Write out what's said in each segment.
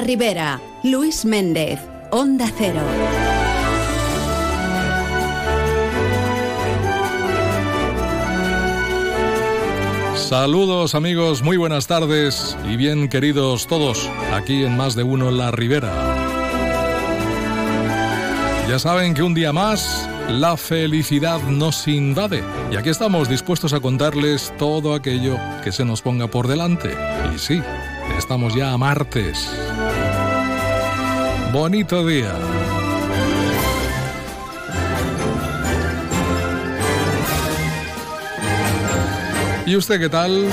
La Ribera, Luis Méndez, Onda Cero. Saludos amigos, muy buenas tardes y bien queridos todos, aquí en Más de Uno La Ribera. Ya saben que un día más la felicidad nos invade y aquí estamos dispuestos a contarles todo aquello que se nos ponga por delante. Y sí, estamos ya a martes. Bonito día. ¿Y usted qué tal?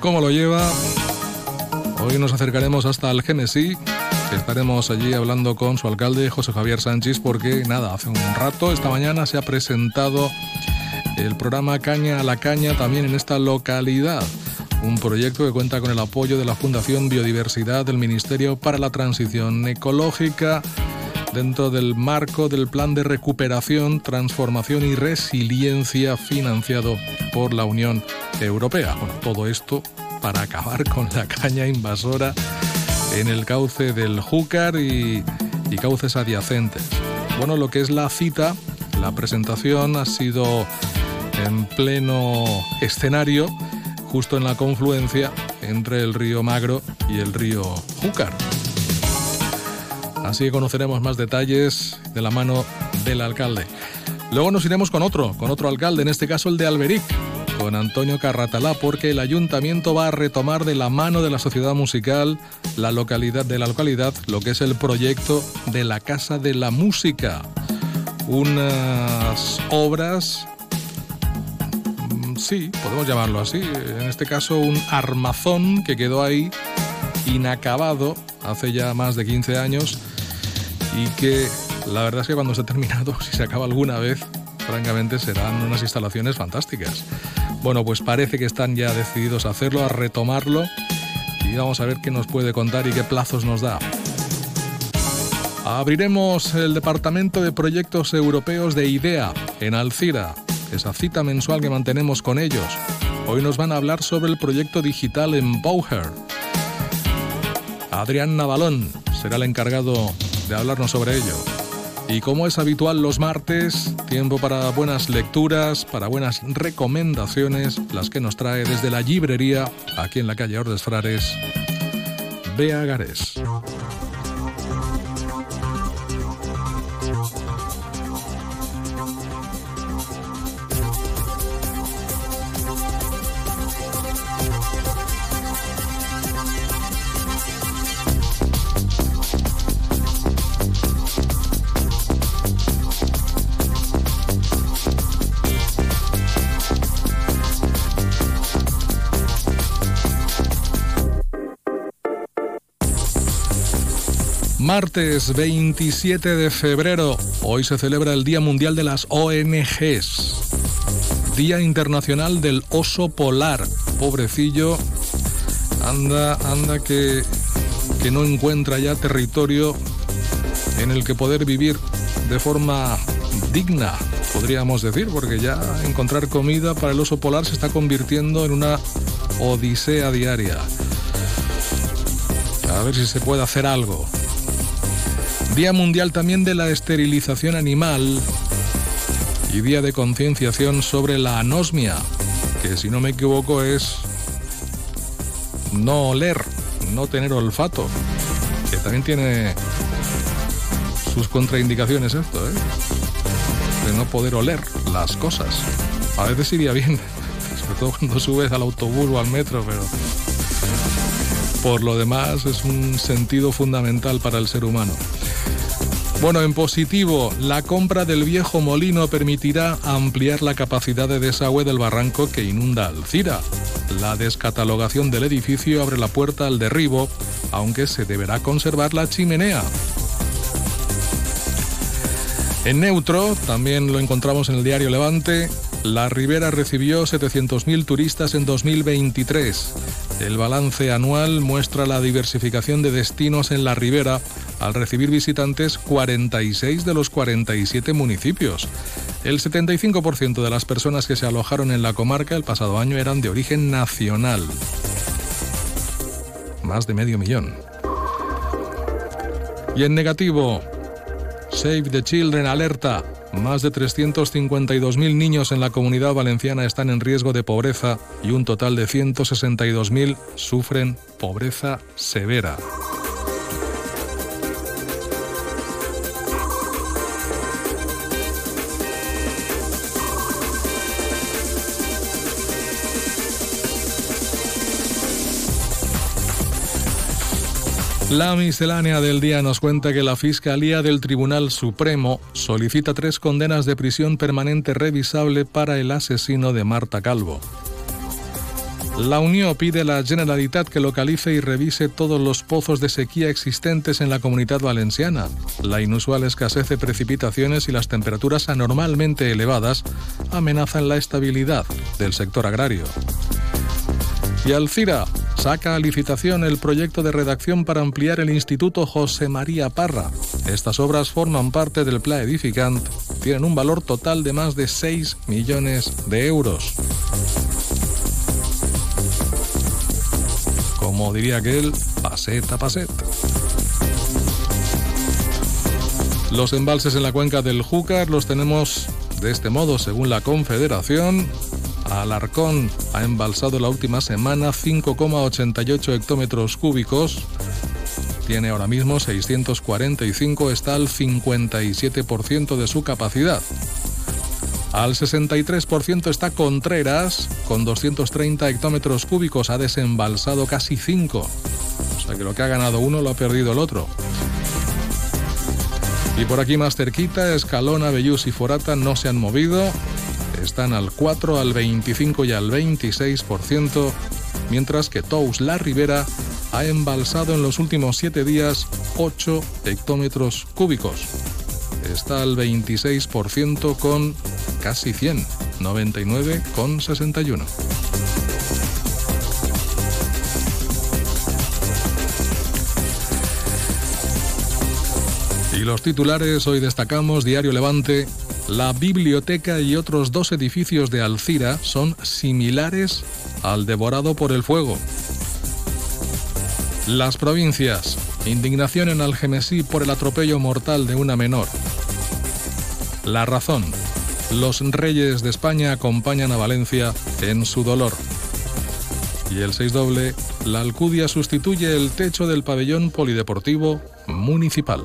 ¿Cómo lo lleva? Hoy nos acercaremos hasta el Genesí. Estaremos allí hablando con su alcalde, José Javier Sánchez, porque nada, hace un rato, esta mañana, se ha presentado el programa Caña a la Caña también en esta localidad. Un proyecto que cuenta con el apoyo de la Fundación Biodiversidad del Ministerio para la Transición Ecológica dentro del marco del Plan de Recuperación, Transformación y Resiliencia financiado por la Unión Europea. Bueno, todo esto para acabar con la caña invasora en el cauce del Júcar y, y cauces adyacentes. Bueno, lo que es la cita, la presentación ha sido en pleno escenario, justo en la confluencia entre el río Magro y el río Júcar. Así que conoceremos más detalles de la mano del alcalde. Luego nos iremos con otro, con otro alcalde, en este caso el de Alberic, con Antonio Carratalá, porque el ayuntamiento va a retomar de la mano de la sociedad musical la localidad de la localidad lo que es el proyecto de la Casa de la Música. Unas obras sí, podemos llamarlo así, en este caso un armazón que quedó ahí inacabado hace ya más de 15 años y que la verdad es que cuando se ha terminado, si se acaba alguna vez, francamente serán unas instalaciones fantásticas. Bueno, pues parece que están ya decididos a hacerlo, a retomarlo y vamos a ver qué nos puede contar y qué plazos nos da. Abriremos el Departamento de Proyectos Europeos de IDEA en Alcira, esa cita mensual que mantenemos con ellos. Hoy nos van a hablar sobre el proyecto digital en Bauer. Adrián Navalón será el encargado de hablarnos sobre ello. Y como es habitual los martes, tiempo para buenas lecturas, para buenas recomendaciones, las que nos trae desde la librería, aquí en la calle Ordes Frares, Bea Garés. Martes 27 de febrero, hoy se celebra el Día Mundial de las ONGs. Día Internacional del Oso Polar. Pobrecillo, anda, anda que, que no encuentra ya territorio en el que poder vivir de forma digna, podríamos decir, porque ya encontrar comida para el oso polar se está convirtiendo en una odisea diaria. A ver si se puede hacer algo. Día Mundial también de la Esterilización Animal y Día de Concienciación sobre la Anosmia, que si no me equivoco es no oler, no tener olfato, que también tiene sus contraindicaciones esto, ¿eh? de no poder oler las cosas. A veces iría bien, sobre todo cuando subes al autobús o al metro, pero por lo demás es un sentido fundamental para el ser humano. Bueno, en positivo, la compra del viejo molino permitirá ampliar la capacidad de desagüe del barranco que inunda Alcira. La descatalogación del edificio abre la puerta al derribo, aunque se deberá conservar la chimenea. En neutro, también lo encontramos en el diario Levante, la Ribera recibió 700.000 turistas en 2023. El balance anual muestra la diversificación de destinos en la Ribera al recibir visitantes 46 de los 47 municipios. El 75% de las personas que se alojaron en la comarca el pasado año eran de origen nacional. Más de medio millón. Y en negativo, Save the Children alerta. Más de 352.000 niños en la comunidad valenciana están en riesgo de pobreza y un total de 162.000 sufren pobreza severa. La miscelánea del día nos cuenta que la Fiscalía del Tribunal Supremo solicita tres condenas de prisión permanente revisable para el asesino de Marta Calvo. La Unión pide a la Generalitat que localice y revise todos los pozos de sequía existentes en la comunidad valenciana. La inusual escasez de precipitaciones y las temperaturas anormalmente elevadas amenazan la estabilidad del sector agrario. Y Alcira saca a licitación el proyecto de redacción para ampliar el Instituto José María Parra. Estas obras forman parte del Plan Edificant, tienen un valor total de más de 6 millones de euros. Como diría aquel, paseta a paseta. Los embalses en la cuenca del Júcar los tenemos de este modo, según la Confederación, Alarcón ha embalsado la última semana 5,88 hectómetros cúbicos. Tiene ahora mismo 645, está al 57% de su capacidad. Al 63% está Contreras, con 230 hectómetros cúbicos, ha desembalsado casi 5. O sea que lo que ha ganado uno lo ha perdido el otro. Y por aquí más cerquita, Escalona, Bellús y Forata no se han movido, están al 4, al 25 y al 26%, mientras que Tous La Ribera ha embalsado en los últimos 7 días 8 hectómetros cúbicos. Está al 26% con casi 100, 99,61. Y los titulares hoy destacamos Diario Levante la biblioteca y otros dos edificios de Alcira son similares al devorado por el fuego. Las provincias. Indignación en Algemesí por el atropello mortal de una menor. La razón. Los reyes de España acompañan a Valencia en su dolor. Y el 6 doble, la Alcudia sustituye el techo del pabellón polideportivo municipal.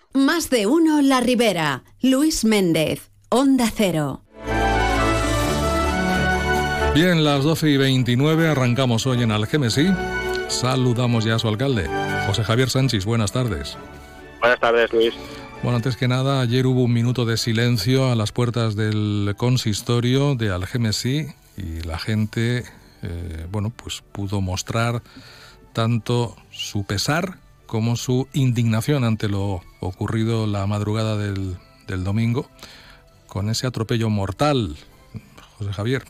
Más de uno La Ribera. Luis Méndez. Onda Cero. Bien, las 12 y 29 arrancamos hoy en Algemesí. Saludamos ya a su alcalde, José Javier Sánchez. Buenas tardes. Buenas tardes, Luis. Bueno, antes que nada, ayer hubo un minuto de silencio a las puertas del consistorio de Algemesí y la gente, eh, bueno, pues pudo mostrar tanto su pesar como su indignación ante lo ocurrido la madrugada del, del domingo con ese atropello mortal, José Javier.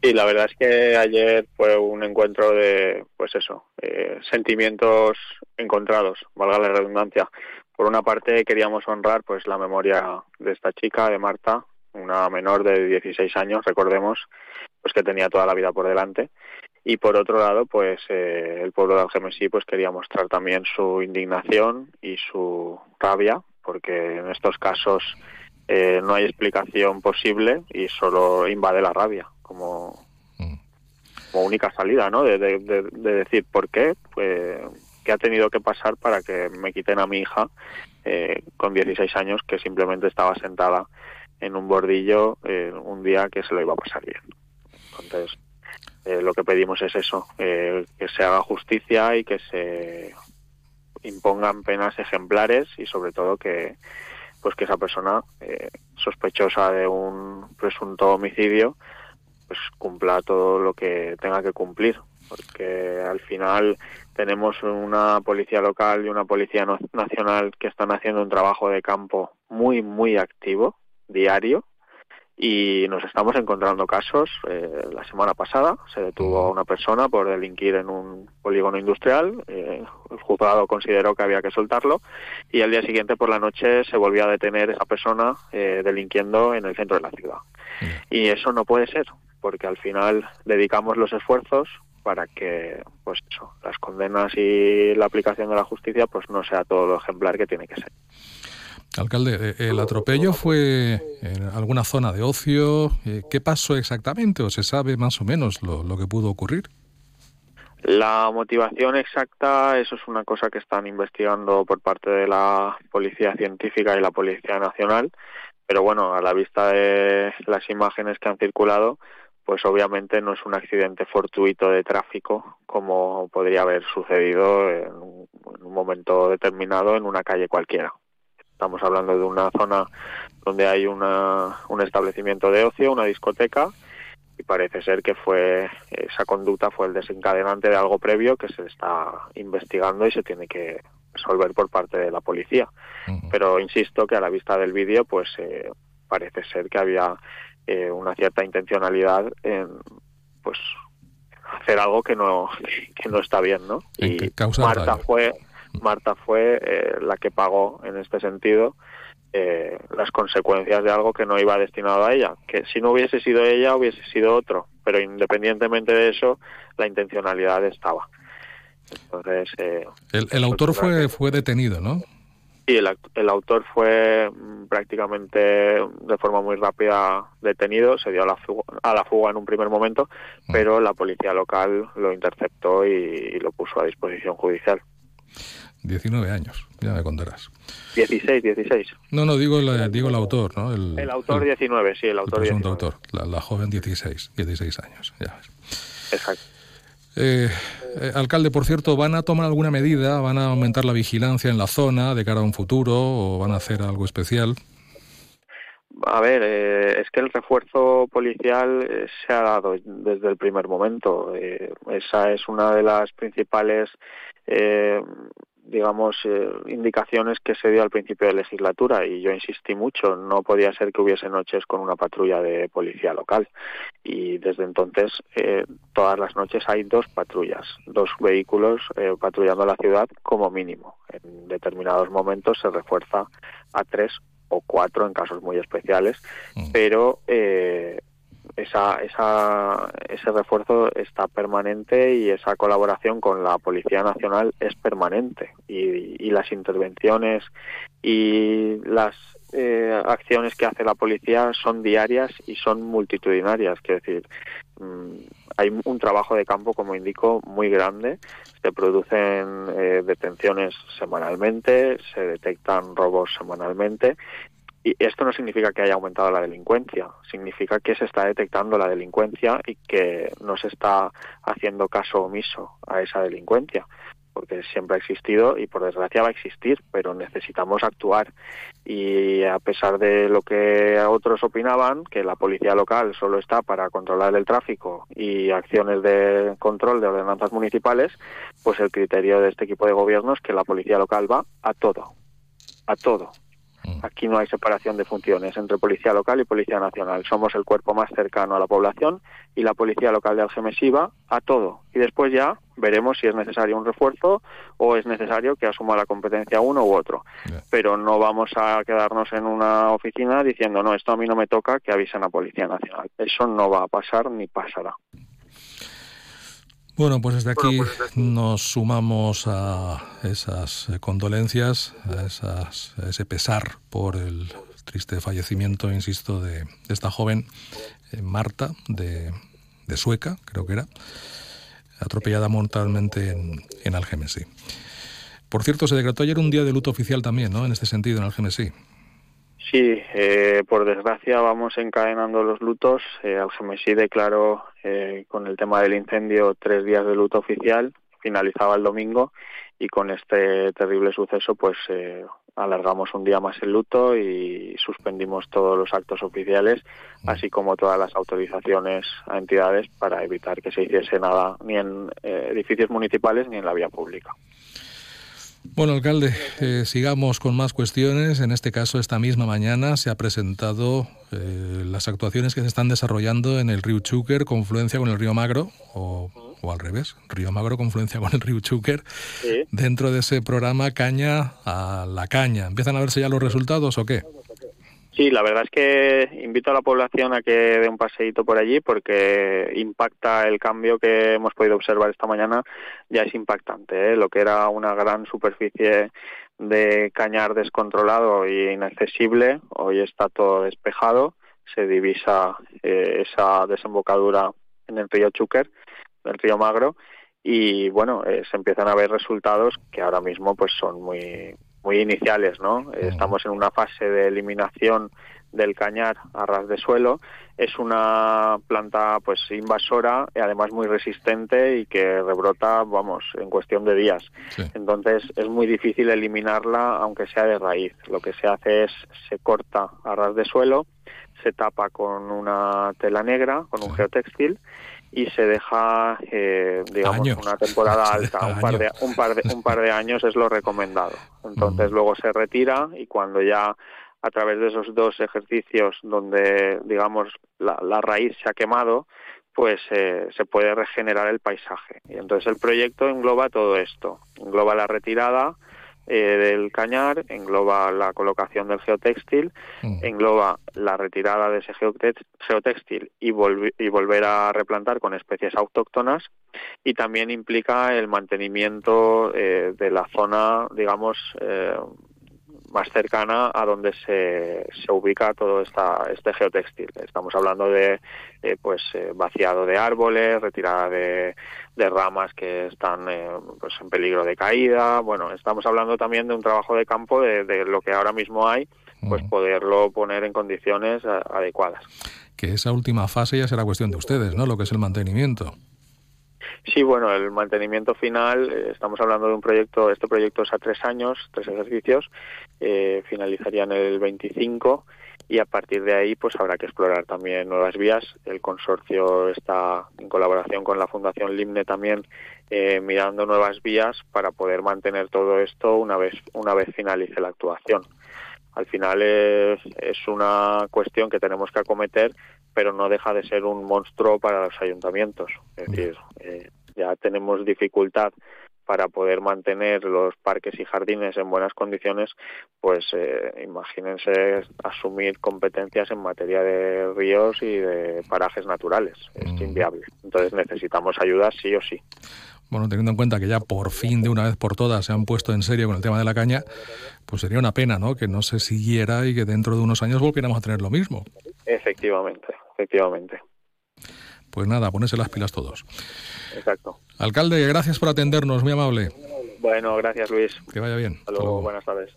Y la verdad es que ayer fue un encuentro de, pues eso, eh, sentimientos encontrados, valga la redundancia. Por una parte queríamos honrar pues la memoria de esta chica, de Marta, una menor de 16 años, recordemos, pues que tenía toda la vida por delante. Y por otro lado, pues eh, el pueblo de Algemesí pues quería mostrar también su indignación y su rabia, porque en estos casos eh, no hay explicación posible y solo invade la rabia como, mm. como única salida, ¿no? De, decir por qué, pues, qué ha tenido que pasar para que me quiten a mi hija eh, con 16 años que simplemente estaba sentada en un bordillo eh, un día que se lo iba a pasar bien. Entonces, eh, lo que pedimos es eso, que se haga justicia y que se impongan penas ejemplares y sobre todo que pues que esa persona sospechosa de un presunto homicidio pues cumpla todo lo que tenga que cumplir. Porque al final tenemos una policía local y una policía nacional que están haciendo un trabajo de campo muy muy activo diario y nos estamos encontrando casos. Eh, la semana pasada se detuvo a una persona por delinquir en un polígono industrial. Eh, el juzgado consideró que había que soltarlo y al día siguiente por la noche se volvió a detener esa persona eh, delinquiendo en el centro de la ciudad. Y eso no puede ser porque al final dedicamos los esfuerzos para que pues eso, las condenas y la aplicación de la justicia pues no sea todo lo ejemplar que tiene que ser. Alcalde, eh, ¿el atropello fue en alguna zona de ocio? Eh, ¿Qué pasó exactamente o se sabe más o menos lo, lo que pudo ocurrir? La motivación exacta, eso es una cosa que están investigando por parte de la Policía Científica y la Policía Nacional, pero bueno, a la vista de las imágenes que han circulado, pues obviamente no es un accidente fortuito de tráfico como podría haber sucedido en un, momento determinado en una calle cualquiera. Estamos hablando de una zona donde hay una, un establecimiento de ocio, una discoteca, y parece ser que fue esa conducta fue el desencadenante de algo previo que se está investigando y se tiene que resolver por parte de la policía. Pero insisto que a la vista del vídeo, pues eh, parece ser que había eh, una cierta intencionalidad en pues hacer algo que no que no está bien no y Marta fue Marta fue eh, la que pagó en este sentido eh, las consecuencias de algo que no iba destinado a ella que si no hubiese sido ella hubiese sido otro pero independientemente de eso la intencionalidad estaba entonces el, el autor fue fue detenido no Sí, el, autor fue mm, prácticamente de forma muy rápida detenido, se dio a la fuga, a la fuga en un primer momento, pero la policía local lo interceptó y, lo puso a disposición judicial. 19 años, ya me contarás. 16, 16. No, no, digo, digo el autor, ¿no? El, autor 19, sí, el autor el autor, la, la, joven 16, 16 años, ya ves. Exacto. Eh, eh, alcalde, por cierto, ¿van a tomar alguna medida? ¿Van a aumentar la vigilancia en la zona de cara a un futuro o van a hacer algo especial? A ver, eh, es que el refuerzo policial se ha dado desde el primer momento. esa es una de las principales digamos, eh, indicaciones que se dio al principio de legislatura y yo insistí mucho, no podía ser que hubiese noches con una patrulla de policía local y desde entonces eh, todas las noches hay dos patrullas, dos vehículos eh, patrullando la ciudad como mínimo. En determinados momentos se refuerza a tres o cuatro en casos muy especiales, mm. pero eh, esa, esa, ese refuerzo está permanente y esa colaboración con la Policía Nacional es permanente y, y las intervenciones y las eh, acciones que hace la policía son diarias y son multitudinarias, quiero decir, mm, hay un trabajo de campo, como indico, muy grande. Se producen eh, detenciones semanalmente, se detectan robos semanalmente y esto no significa que haya aumentado la delincuencia, significa que se está detectando la delincuencia y que no se está haciendo caso omiso a esa delincuencia, porque siempre ha existido y por desgracia va a existir, pero necesitamos actuar. Y a pesar de lo que otros opinaban, que la policía local solo está para controlar el tráfico y acciones de control de ordenanzas municipales, pues el criterio de este equipo de gobierno es que la policía local va a todo, a todo. Aquí no hay separación de funciones entre Policía Local y Policía Nacional. Somos el cuerpo más cercano a la población y la Policía Local de Algemesí va a todo. Y después ya veremos si es necesario un refuerzo o es necesario que asuma la competencia uno u otro. Pero no vamos a quedarnos en una oficina diciendo, no, esto a mí no me toca, que avisen a Policía Nacional. Eso no va a pasar ni pasará. Bueno, pues desde aquí nos sumamos a esas eh, condolencias, a, esas, ese pesar por el triste fallecimiento, insisto, de, esta joven eh, Marta, de, Sueca, creo que era, atropellada mortalmente en, en Algemesí. Por cierto, se decretó ayer un día de luto oficial también, ¿no? En este sentido, en Algemesí. Sí, eh, por desgracia vamos encadenando los lutos. Eh, Algemesí declaró eh, con el tema del incendio tres días de luto oficial, finalizaba el domingo y con este terrible suceso pues eh, alargamos un día más el luto y suspendimos todos los actos oficiales, mm. así como todas las autorizaciones a entidades para evitar que se hiciese nada ni en edificios municipales ni en la vía pública. Bueno, alcalde, eh, sigamos con más cuestiones. En este caso, esta misma mañana se ha presentado eh, las actuaciones que se están desarrollando en el río Chúquer, confluencia con el río Magro, o, al revés, río Magro, confluencia con el río Chúquer, dentro de ese programa Caña a la Caña. ¿Empiezan a verse ya los resultados o qué? Sí, la verdad es que invito a la población a que dé un paseíto por allí porque impacta el cambio que hemos podido observar esta mañana, ya es impactante. ¿eh? Lo que era una gran superficie de cañar descontrolado e inaccesible, hoy está todo despejado, se divisa eh, esa desembocadura en el río Chúquer, el río Magro, y bueno, eh, se empiezan a ver resultados que ahora mismo pues son muy muy iniciales, ¿no? Estamos en una fase de eliminación del cañar a ras de suelo. Es una planta pues invasora y además muy resistente y que rebrota, vamos, en cuestión de días. Entonces es muy difícil eliminarla aunque sea de raíz. Lo que se hace es se corta a ras de suelo, se tapa con una tela negra, con un geotextil y se deja eh, digamos una temporada alta un par de un par de un par de años es lo recomendado. Entonces luego se retira y cuando ya a través de esos dos ejercicios donde digamos la, la raíz se ha quemado pues eh, se puede regenerar el paisaje. Y entonces el proyecto engloba todo esto. Engloba la retirada del cañar, engloba la colocación del geotextil, mm. engloba la retirada de ese geotextil y, y, volver a replantar con especies autóctonas y también implica el mantenimiento eh, de la zona, digamos, eh, más cercana a donde se, se ubica todo esta, este geotextil. Estamos hablando de eh, pues eh, vaciado de árboles, retirada de, de ramas que están eh, pues en peligro de caída. Bueno, estamos hablando también de un trabajo de campo de, de lo que ahora mismo hay, pues poderlo poner en condiciones adecuadas. Que esa última fase ya será cuestión de ustedes, ¿no? Lo que es el mantenimiento. Sí, bueno, el mantenimiento final, eh, estamos hablando de un proyecto, este proyecto es a tres años, tres ejercicios, eh, finalizaría en el 25 y a partir de ahí pues habrá que explorar también nuevas vías. El consorcio está en colaboración con la Fundación Limne también eh, mirando nuevas vías para poder mantener todo esto una vez, una vez finalice la actuación. Al final es, es una cuestión que tenemos que acometer pero no deja de ser un monstruo para los ayuntamientos. Es decir, eh, ya tenemos dificultad para poder mantener los parques y jardines en buenas condiciones, pues eh, imagínense asumir competencias en materia de ríos y de parajes naturales. Es mm. inviable. Entonces necesitamos ayuda sí o sí. Bueno, teniendo en cuenta que ya por fin, de una vez por todas, se han puesto en serio con el tema de la caña, pues sería una pena, ¿no? Que no se siguiera y que dentro de unos años volviéramos a tener lo mismo. Efectivamente efectivamente. Pues nada, ponerse las pilas todos. Exacto. Alcalde, gracias por atendernos, muy amable. Bueno, gracias Luis. Que vaya bien. Hasta luego, buenas tardes.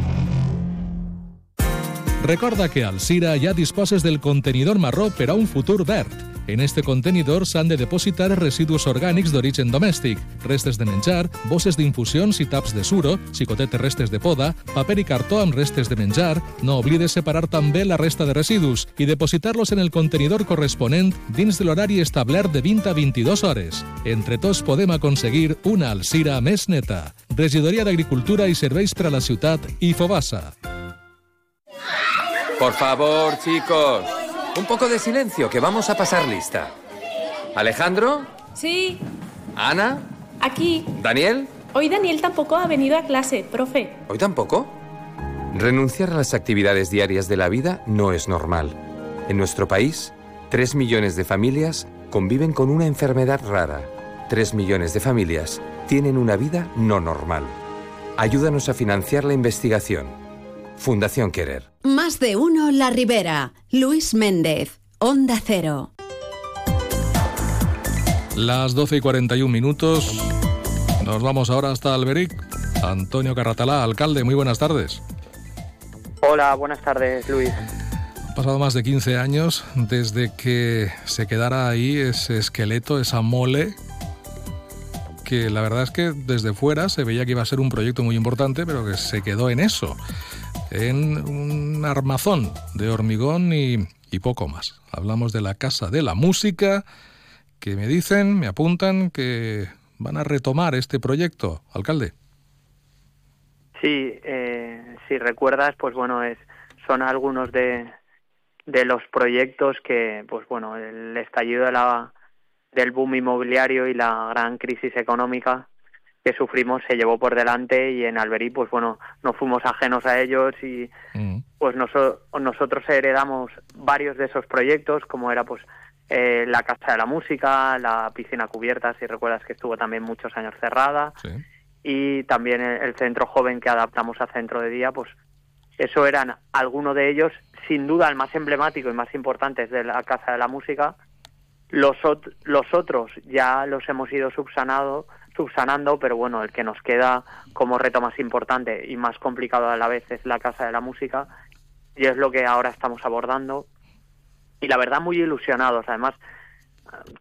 Recorda que al Sira ja disposes del contenidor marró per a un futur verd En este contenidor s'han de depositar residus orgànics d'origen domèstic, restes de menjar, bosses d'infusions i taps de suro, xicotet restes de poda, paper i cartó amb restes de menjar, no oblides separar també la resta de residus i depositar-los en el contenidor corresponent dins de l'horari establert de 20 a 22 hores. Entre tots podem aconseguir una Alcira més neta. Regidoria d'Agricultura i Serveis per a la Ciutat i Fobassa. Por favor, chicos. Un poco de silencio, que vamos a pasar lista. Alejandro, Sí, Ana, aquí. Daniel, Hoy Daniel tampoco ha venido a clase, profe. ¿hoy tampoco? Renunciar a las actividades diarias de la vida no es normal. En nuestro país, 3 millones de familias conviven con una enfermedad rara. 3 millones de familias tienen una vida no normal. Ayúdanos a financiar la investigación. Fundación Querer. Más de uno La Ribera. Luis Méndez. Onda Cero. Las 12 y 41 minutos. Nos vamos ahora hasta Alberic. Antonio Carratalá, alcalde, muy buenas tardes. Hola, buenas tardes, Luis. Han pasado más de 15 años desde que se quedara ahí ese esqueleto, esa mole, que la verdad es que desde fuera se veía que iba a ser un proyecto muy importante, pero que se quedó en eso, en un armazón de hormigón y, poco más. Hablamos de la Casa de la Música, que me dicen, me apuntan que van a retomar este proyecto, alcalde. Sí, eh, si recuerdas, pues bueno, es, son algunos de, de los proyectos que, pues bueno, el estallido de la, del boom inmobiliario y la gran crisis económica que sufrimos se llevó por delante y en Alberí, pues bueno, no fuimos ajenos a ellos y pues noso- nosotros heredamos varios de esos proyectos, como era pues eh, la Casa de la Música, la piscina cubierta, si recuerdas que estuvo también muchos años cerrada, y también el, el centro joven que adaptamos a centro de día, pues eso eran algunos de ellos, sin duda el más emblemático y más importante es de la Casa de la Música. Los, ot- los otros ya los hemos ido subsanado, subsanando, pero bueno, el que nos queda como reto más importante y más complicado a la vez es la Casa de la Música y es lo que ahora estamos abordando. Y la verdad muy ilusionados. Además,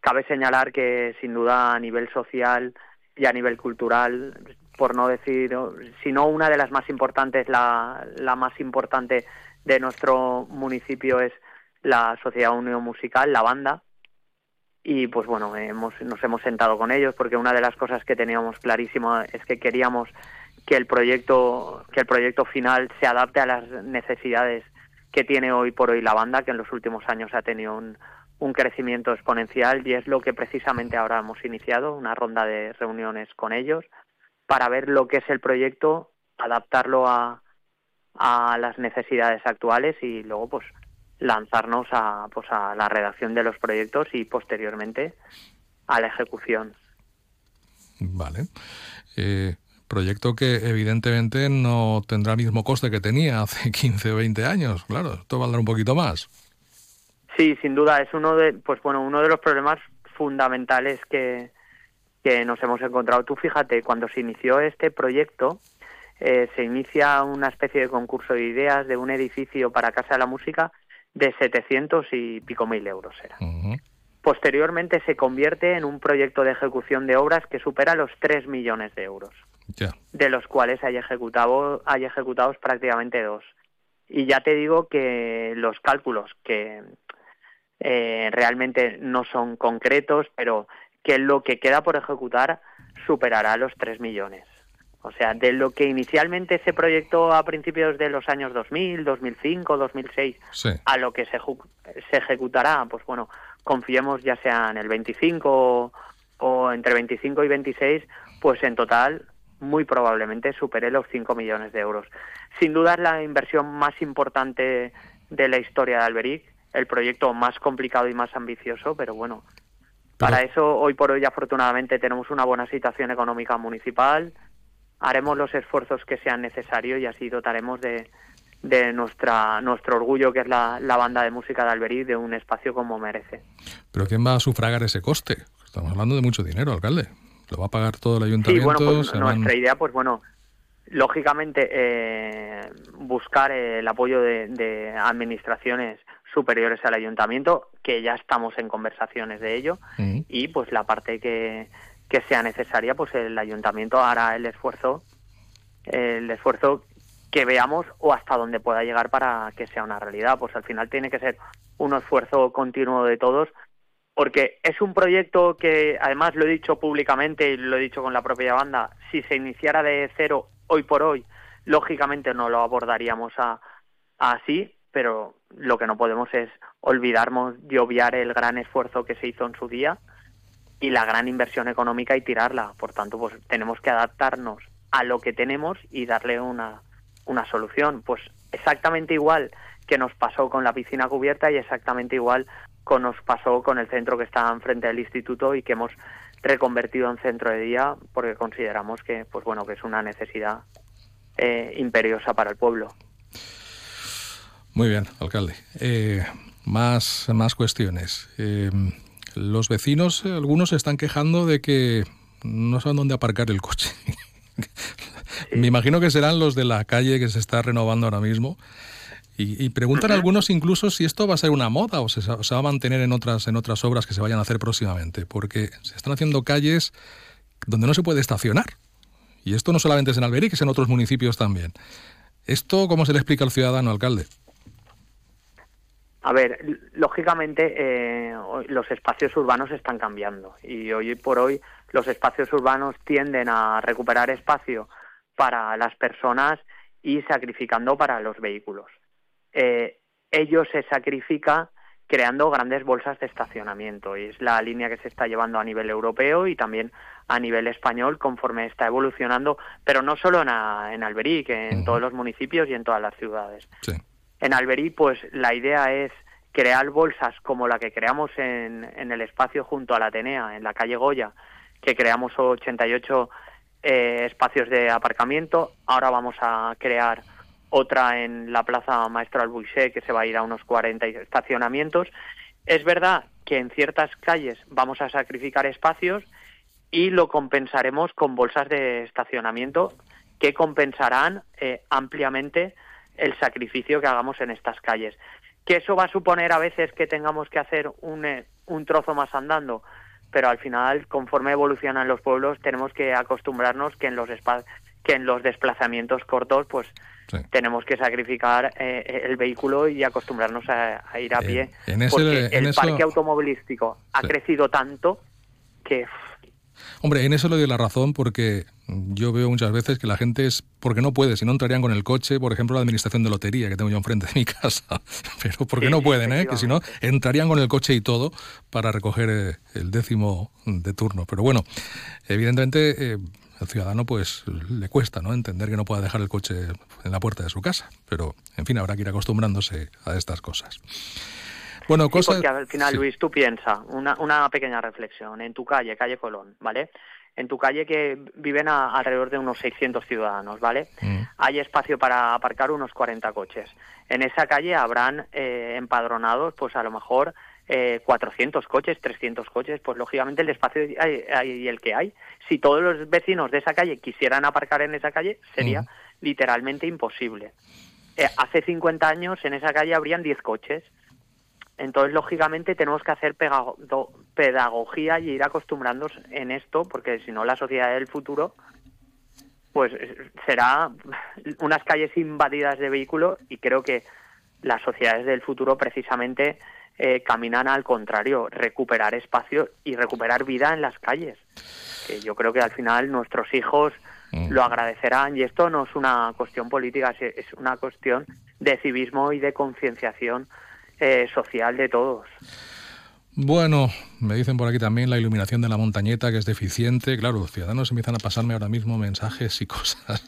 cabe señalar que sin duda a nivel social y a nivel cultural, por no decir, si no una de las más importantes, la, la más importante de nuestro municipio es la Sociedad Unión Musical, la banda. Y pues bueno, hemos, nos hemos sentado con ellos porque una de las cosas que teníamos clarísimo es que queríamos que el proyecto, que el proyecto final se adapte a las necesidades que tiene hoy por hoy la banda, que en los últimos años ha tenido un, un crecimiento exponencial y es lo que precisamente ahora hemos iniciado, una ronda de reuniones con ellos para ver lo que es el proyecto, adaptarlo a, a las necesidades actuales y luego pues lanzarnos a, pues, a la redacción de los proyectos y posteriormente a la ejecución. Vale. Eh, proyecto que evidentemente no tendrá el mismo coste que tenía hace 15 o 20 años. Claro, esto valdrá un poquito más. Sí, sin duda es uno de, pues bueno, uno de los problemas fundamentales que, que nos hemos encontrado. Tú fíjate, cuando se inició este proyecto, eh, se inicia una especie de concurso de ideas de un edificio para Casa de la Música de 700 y pico mil euros era. Posteriormente se convierte en un proyecto de ejecución de obras que supera los 3 millones de euros, de los cuales hay, ejecutado, hay ejecutados prácticamente dos. Y ya te digo que los cálculos que eh, realmente no son concretos, pero que lo que queda por ejecutar superará los 3 millones. O sea, de lo que inicialmente se proyectó a principios de los años 2000, 2005, 2006, Sí. a lo que se, se ejecutará, pues bueno, confiemos ya sea en el 25 o, o entre 25 y 26, pues en total muy probablemente supere los 5 millones de euros. Sin duda es la inversión más importante de la historia de Alberic, el proyecto más complicado y más ambicioso, pero bueno, para eso hoy por hoy afortunadamente tenemos una buena situación económica municipal, haremos los esfuerzos que sean necesarios y así dotaremos de, de nuestra nuestro orgullo que es la, la banda de música de Alberic de un espacio como merece. Pero ¿quién va a sufragar ese coste? Estamos hablando de mucho dinero, alcalde. Lo va a pagar todo el Sí, ayuntamiento. bueno, pues van- nuestra idea, pues bueno, lógicamente eh, buscar eh, el apoyo de, de administraciones superiores al ayuntamiento, que ya estamos en conversaciones de ello, Mm. y pues la parte que, que sea necesaria, pues el ayuntamiento hará el esfuerzo, el esfuerzo que veamos o hasta dónde pueda llegar para que sea una realidad. Pues al final tiene que ser un esfuerzo continuo de todos, porque es un proyecto que, además lo he dicho públicamente y lo he dicho con la propia banda, si se iniciara de cero hoy por hoy, lógicamente no lo abordaríamos a, así, pero lo que no podemos es olvidarnos de obviar el gran esfuerzo que se hizo en su día y la gran inversión económica y tirarla. Por tanto, pues tenemos que adaptarnos a lo que tenemos y darle una, una solución. Pues exactamente igual que nos pasó con la piscina cubierta y exactamente igual que nos pasó con el centro que está enfrente del instituto y que hemos reconvertido en centro de día porque consideramos que pues bueno que es una necesidad eh, imperiosa para el pueblo. Muy bien, alcalde. Eh, más, más cuestiones. Eh, los vecinos, eh, algunos se están quejando de que no saben dónde aparcar el coche. Me imagino que serán los de la calle que se está renovando ahora mismo. Y, y preguntan algunos incluso si esto va a ser una moda o se, se va a mantener en otras, en otras obras que se vayan a hacer próximamente. Porque se están haciendo calles donde no se puede estacionar. Y esto no solamente es en Alberic, es en otros municipios también. ¿Esto cómo se le explica al ciudadano, alcalde? A ver, lógicamente eh, los espacios urbanos están cambiando y hoy por hoy los espacios urbanos tienden a recuperar espacio para las personas y sacrificando para los vehículos. Eh, ello se sacrifica creando grandes bolsas de estacionamiento y es la línea que se está llevando a nivel europeo y también a nivel español conforme está evolucionando, pero no solo en, a- en Alberic, en todos los municipios y en todas las ciudades. Sí. En Alberí, pues la idea es crear bolsas como la que creamos en, en el espacio junto a la Atenea, en la calle Goya, que creamos 88 eh, espacios de aparcamiento. Ahora vamos a crear otra en la Plaza Maestro Albuixé, que se va a ir a unos 40 estacionamientos. Es verdad que en ciertas calles vamos a sacrificar espacios y lo compensaremos con bolsas de estacionamiento que compensarán eh, ampliamente el sacrificio que hagamos en estas calles. Que eso va a suponer a veces que tengamos que hacer un, eh, un trozo más andando, pero al final, conforme evolucionan los pueblos, tenemos que acostumbrarnos que en los que en los desplazamientos cortos, pues tenemos que sacrificar eh, el vehículo y acostumbrarnos a, a ir a pie, en ese- porque en el eso- parque automovilístico ha Sí. crecido tanto que Hombre, en eso le doy la razón porque yo veo muchas veces que la gente es porque no puede, si no entrarían con el coche, por ejemplo, la administración de lotería que tengo yo enfrente de mi casa, pero porque Sí, no pueden, ¿eh? que si no entrarían con el coche y todo para recoger eh, el décimo de turno. Pero bueno, evidentemente eh, al ciudadano pues le cuesta no entender que no pueda dejar el coche en la puerta de su casa, pero en fin, habrá que ir acostumbrándose a estas cosas. Bueno, Sí, cosas... porque al final, sí. Luis, tú piensa, una, una pequeña reflexión, en tu calle, calle Colón, ¿vale? En tu calle que viven a- alrededor de unos 600 ciudadanos, ¿vale? Mm. Hay espacio para aparcar unos 40 coches. En esa calle habrán eh, empadronados, pues a lo mejor eh, 400 coches, 300 coches, pues lógicamente el espacio hay, hay el que hay. Si todos los vecinos de esa calle quisieran aparcar en esa calle, sería literalmente imposible. Eh, hace 50 años en esa calle habrían 10 coches. Entonces, lógicamente, tenemos que hacer pedagogía y ir acostumbrándonos en esto, porque si no, la sociedad del futuro, pues eh, será unas calles invadidas de vehículos y creo que las sociedades del futuro precisamente eh, caminan al contrario, recuperar espacio y recuperar vida en las calles. Que yo creo que al final nuestros hijos lo agradecerán y esto no es una cuestión política, es una cuestión de civismo y de concienciación eh, social de todos. Bueno, me dicen por aquí también la iluminación de la montañeta que es deficiente. Claro, los ciudadanos empiezan a pasarme ahora mismo mensajes y cosas.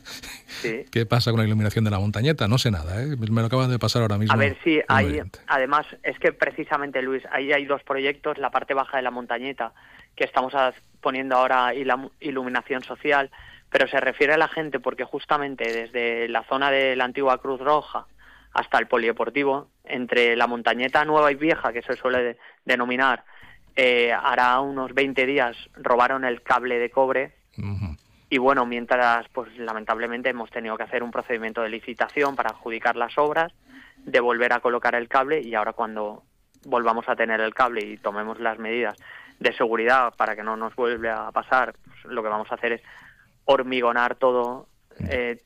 Sí. ¿Qué pasa con la iluminación de la montañeta? No sé nada, ¿eh? me lo acaban de pasar ahora mismo. A ver un hay, además, es que precisamente, Luis, ahí hay dos proyectos, la parte baja de la montañeta, que estamos poniendo ahora y la iluminación social, pero se refiere a la gente porque justamente desde la zona de la antigua Cruz Roja hasta el polideportivo, entre la montañeta nueva y vieja, que se suele de- denominar, eh, hará unos 20 días robaron el cable de cobre. Y bueno, mientras, pues lamentablemente hemos tenido que hacer un procedimiento de licitación para adjudicar las obras, de volver a colocar el cable y ahora cuando volvamos a tener el cable y tomemos las medidas de seguridad para que no nos vuelva a pasar, pues, lo que vamos a hacer es hormigonar todo, eh,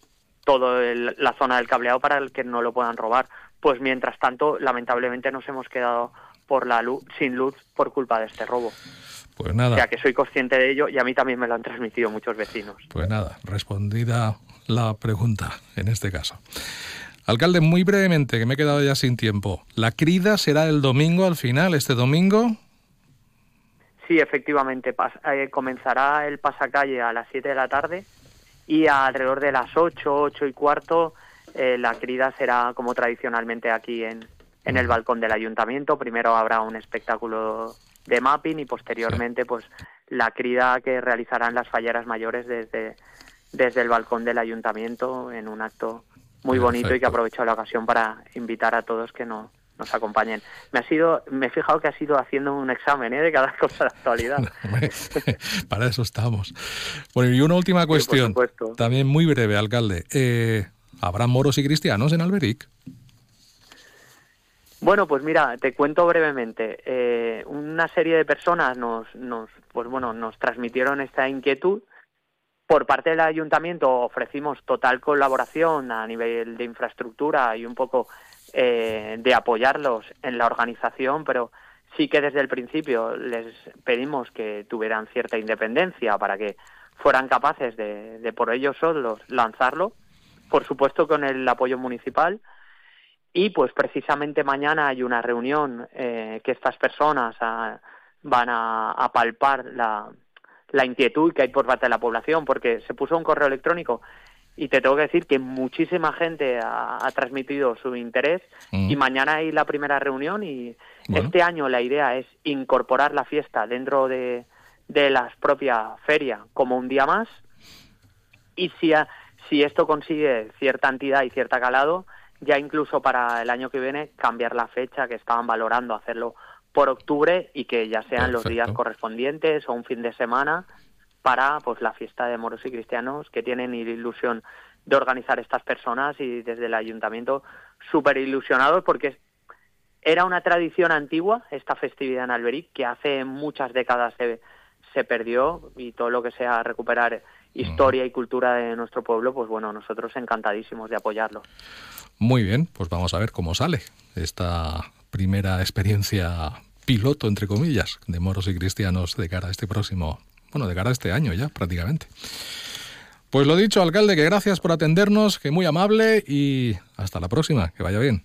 todo la zona del cableado para el que no lo puedan robar. Pues mientras tanto, lamentablemente nos hemos quedado por la luz, sin luz por culpa de este robo. Pues nada. O sea que soy consciente de ello y a mí también me lo han transmitido muchos vecinos. Pues nada, respondida la pregunta en este caso. Alcalde, muy brevemente, que me he quedado ya sin tiempo. ¿La crida será el domingo al final, este domingo? Sí, efectivamente. Eh, comenzará el pasacalle a las 7 de la tarde y alrededor de las 8, 8 y cuarto eh, la crida será como tradicionalmente aquí en, en el balcón del ayuntamiento. Primero habrá un espectáculo de mapping y posteriormente pues la crida que realizarán las falleras mayores desde, desde el balcón del ayuntamiento en un acto muy bonito y que aprovecho la ocasión para invitar a todos que no, nos acompañen. Me ha sido, me he fijado que ha sido haciendo un examen ¿eh? de cada cosa de actualidad. para eso estamos. Bueno, y una última cuestión, también muy breve, alcalde. Eh, ¿Habrá moros y cristianos en Alberic? Bueno, pues mira, te cuento brevemente. Eh, una serie de personas nos, nos, pues bueno, nos transmitieron esta inquietud por parte del ayuntamiento ofrecimos total colaboración a nivel de infraestructura y un poco eh, de apoyarlos en la organización, pero sí que desde el principio les pedimos que tuvieran cierta independencia para que fueran capaces de, por ellos solos lanzarlo, por supuesto con el apoyo municipal. Y pues precisamente mañana hay una reunión eh, que estas personas ah, van a palpar la, la inquietud que hay por parte de la población, porque se puso un correo electrónico y te tengo que decir que muchísima gente ha, transmitido su interés. Mm. y mañana hay la primera reunión y este año la idea es incorporar la fiesta dentro de, de la propia feria como un día más. Y si, si esto consigue cierta entidad y cierta calado, ya incluso para el año que viene cambiar la fecha que estaban valorando hacerlo por octubre y que ya sean los días correspondientes o un fin de semana para pues la fiesta de moros y cristianos que tienen ilusión de organizar estas personas y desde el ayuntamiento súper ilusionados porque era una tradición antigua esta festividad en Alberic que hace muchas décadas se, se perdió y todo lo que sea recuperar historia y cultura de nuestro pueblo, pues bueno, nosotros encantadísimos de apoyarlo. Muy bien, pues vamos a ver cómo sale esta primera experiencia piloto, entre comillas, de moros y cristianos de cara a este próximo, bueno, de cara a este año ya prácticamente. Pues lo dicho, alcalde, que gracias por atendernos, que muy amable y hasta la próxima, que vaya bien.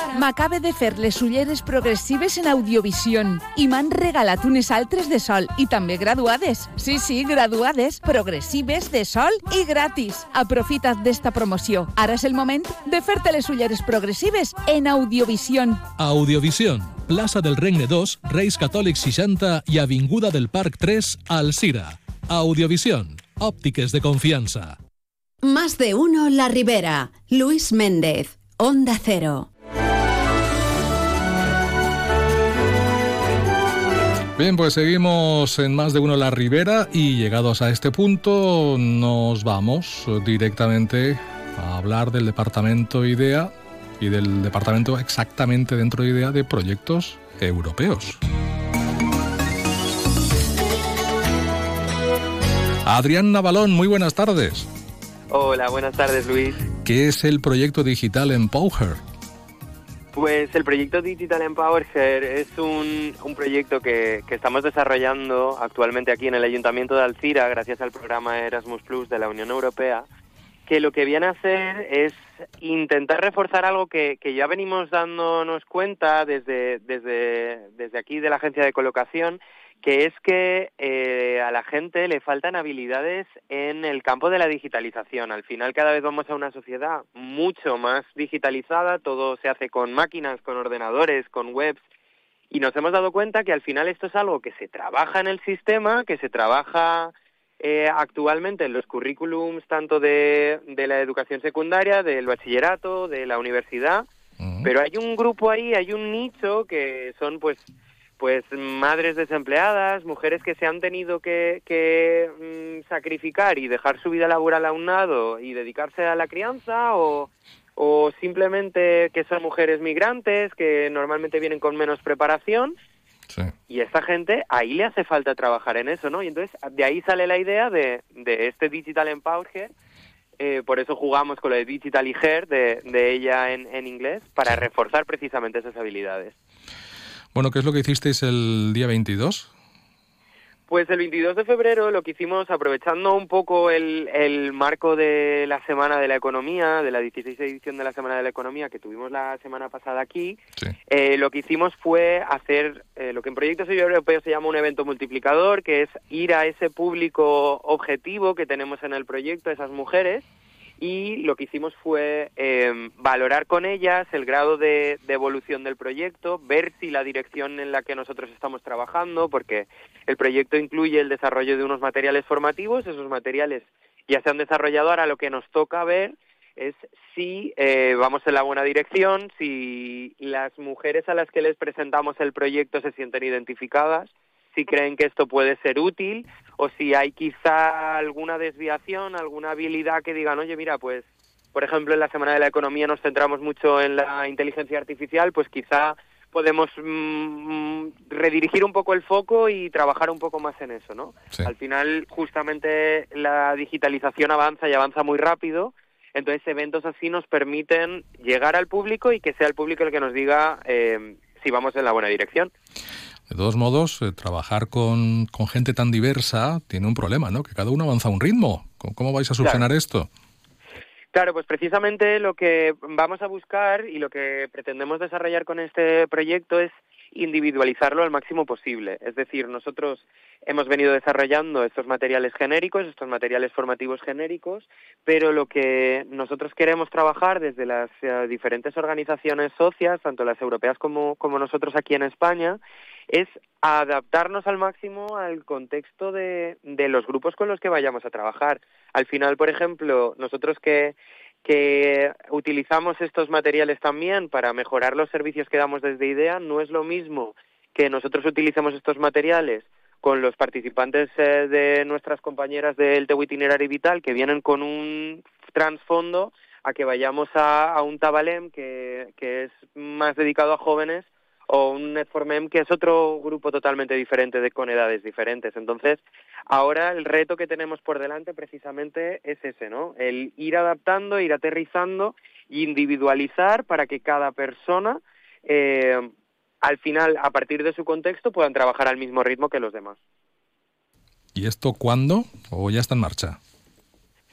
M'acabe de fer les ulleres progressives en Audiovision i m'han regalat unes altres de sol i també graduades. Sí, sí, graduades, progressives, de sol i gratis. Aprofita't d'esta promoció. Ara és el moment de fer-te les ulleres progressives en Audiovision. Audiovision, plaça del Regne 2, Reis Catòlics 60 i Avinguda del Parc 3, Alcira. Audiovision, òptiques de confiança. Más de uno La Ribera. Luis Méndez, Onda Cero. Bien, pues seguimos en más de uno la Ribera y llegados a este punto nos vamos directamente a hablar del departamento IDEA y del departamento exactamente dentro de IDEA de proyectos europeos. Adrián Navalón, muy buenas tardes. Hola, buenas tardes Luis. ¿Qué es el proyecto digital Empower? Pues el proyecto Digital Empower es un, un proyecto que, que, estamos desarrollando actualmente aquí en el Ayuntamiento de Alcira gracias al programa Erasmus Plus de la Unión Europea, que lo que viene a hacer es intentar reforzar algo que, que ya venimos dándonos cuenta desde, desde, desde aquí de la Agencia de Colocación que es que eh, a la gente le faltan habilidades en el campo de la digitalización. Al final cada vez vamos a una sociedad mucho más digitalizada, todo se hace con máquinas, con ordenadores, con webs, Y nos hemos dado cuenta que al final esto es algo que se trabaja en el sistema, que se trabaja eh, actualmente en los currículums tanto de, de la educación secundaria, del bachillerato, de la universidad, pero hay un grupo ahí, hay un nicho que son pues pues madres desempleadas, mujeres que se han tenido que, que mm, sacrificar y dejar su vida laboral a un lado y dedicarse a la crianza o, o simplemente que son mujeres migrantes que normalmente vienen con menos preparación y esta gente ahí le hace falta trabajar en eso, ¿no? Y entonces de ahí sale la idea de, de este Digital Empower eh, por eso jugamos con lo de Digital y Her de, de ella en, en inglés para reforzar precisamente esas habilidades. Bueno, ¿qué es lo que hicisteis el día 22? Pues el 22 de febrero lo que hicimos, aprovechando un poco el, el, marco de la Semana de la Economía, de la 16 edición de la Semana de la Economía que tuvimos la semana pasada aquí, eh, lo que hicimos fue hacer eh, lo que en Proyecto Europeo se llama un evento multiplicador, que es ir a ese público objetivo que tenemos en el proyecto, esas mujeres, y lo que hicimos fue eh, valorar con ellas el grado de, evolución del proyecto, ver si la dirección en la que nosotros estamos trabajando, porque el proyecto incluye el desarrollo de unos materiales formativos, esos materiales ya se han desarrollado, ahora lo que nos toca ver es si eh, vamos en la buena dirección, si las mujeres a las que les presentamos el proyecto se sienten identificadas, si creen que esto puede ser útil o si hay quizá alguna desviación, alguna habilidad que digan, oye, mira, pues, por ejemplo, en la Semana de la Economía nos centramos mucho en la inteligencia artificial, pues quizá podemos mm, redirigir un poco el foco y trabajar un poco más en eso, ¿no? Al final, justamente la digitalización avanza y avanza muy rápido, entonces eventos así nos permiten llegar al público y que sea el público el que nos diga eh, si vamos en la buena dirección. De todos modos, eh, trabajar con, con, gente tan diversa tiene un problema, ¿no? Que cada uno avanza a un ritmo. ¿Cómo, vais a solucionar esto? Claro, pues precisamente lo que vamos a buscar y lo que pretendemos desarrollar con este proyecto es individualizarlo al máximo posible. Es decir, nosotros hemos venido desarrollando estos materiales genéricos, estos materiales formativos genéricos, pero lo que nosotros queremos trabajar desde las eh, diferentes organizaciones socias, tanto las europeas como, como nosotros aquí en España, es adaptarnos al máximo al contexto de, de los grupos con los que vayamos a trabajar. Al final, por ejemplo, nosotros que que utilizamos estos materiales también para mejorar los servicios que damos desde IDEA, no es lo mismo que nosotros utilicemos estos materiales con los participantes eh, de nuestras compañeras del TEU Itinerary Vital que vienen con un trasfondo a que vayamos a, a un Tabalem que, que es más dedicado a jóvenes o un Netformem que es otro grupo totalmente diferente de con edades diferentes. Entonces, ahora el reto que tenemos por delante precisamente es ese, ¿no? El ir adaptando, ir aterrizando individualizar para que cada persona eh, al final, a partir de su contexto, puedan trabajar al mismo ritmo que los demás. ¿Y esto cuándo o ya está en marcha?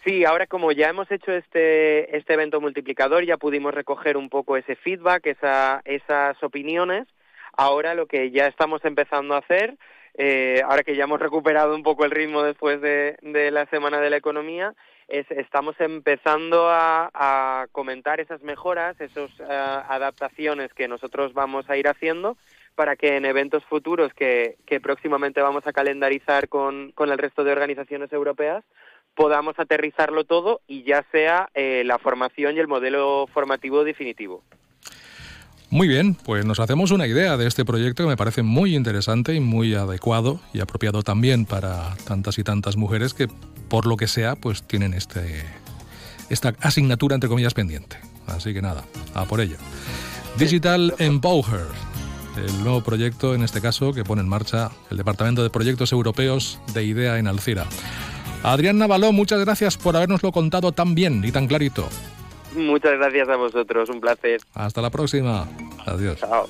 Sí, ahora como ya hemos hecho este, este evento multiplicador, ya pudimos recoger un poco ese feedback, esa, esas opiniones. Ahora lo que ya estamos empezando a hacer, eh, ahora que ya hemos recuperado un poco el ritmo después de, la Semana de la Economía, es, estamos empezando a, comentar esas mejoras, esas uh, adaptaciones que nosotros vamos a ir haciendo para que en eventos futuros que, que próximamente vamos a calendarizar con, con el resto de organizaciones europeas, podamos aterrizarlo todo y ya sea eh, la formación y el modelo formativo definitivo. Muy bien, pues nos hacemos una idea de este proyecto que me parece muy interesante y muy adecuado y apropiado también para tantas y tantas mujeres que, por lo que sea, pues tienen este, esta asignatura, entre comillas, pendiente. Así que nada, a por ello. Digital Empower, el nuevo proyecto, en este caso, que pone en marcha el Departamento de Proyectos Europeos de IDEA en Alcira. Adrián Navaló, muchas gracias por habernoslo contado tan bien y tan clarito. Muchas gracias a vosotros, un placer. Hasta la próxima. Adiós. Chao.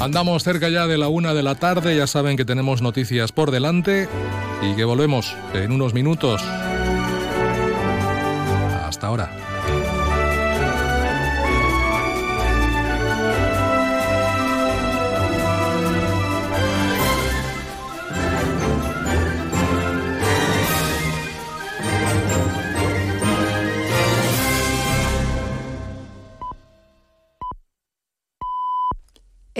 Andamos cerca ya de la una de la tarde, ya saben que tenemos noticias por delante y que volvemos en unos minutos. Hasta ahora.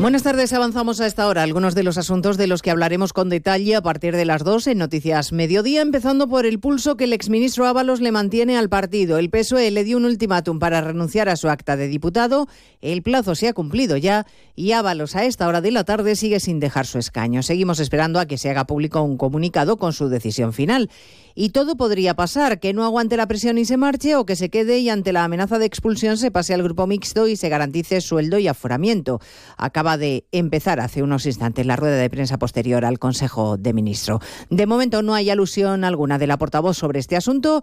Buenas tardes, avanzamos a esta hora algunos de los asuntos de los que hablaremos con detalle a partir de las 2 en Noticias Mediodía, empezando por el pulso que el exministro Ábalos le mantiene al partido. El PSOE le dio un ultimátum para renunciar a su acta de diputado, el plazo se ha cumplido ya y Ábalos a esta hora de la tarde sigue sin dejar su escaño. Seguimos esperando a que se haga público un comunicado con su decisión final. Y todo podría pasar, que no aguante la presión y se marche o que se quede y ante la amenaza de expulsión se pase al grupo mixto y se garantice sueldo y aforamiento. Acaba de empezar hace unos instantes la rueda de prensa posterior al Consejo de Ministros. De momento no hay alusión alguna de la portavoz sobre este asunto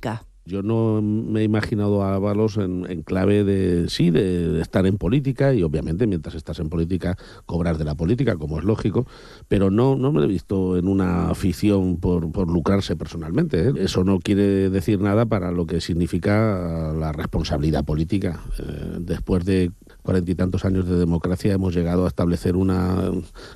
Yo no me he imaginado a Ábalos en, clave de, sí, de, estar en política y obviamente mientras estás en política cobrar de la política, como es lógico, pero no, no me he visto en una afición por, por lucrarse personalmente. ¿eh? Eso no quiere decir nada para lo que significa la responsabilidad política. Eh, después de cuarenta y tantos años de democracia hemos llegado a establecer una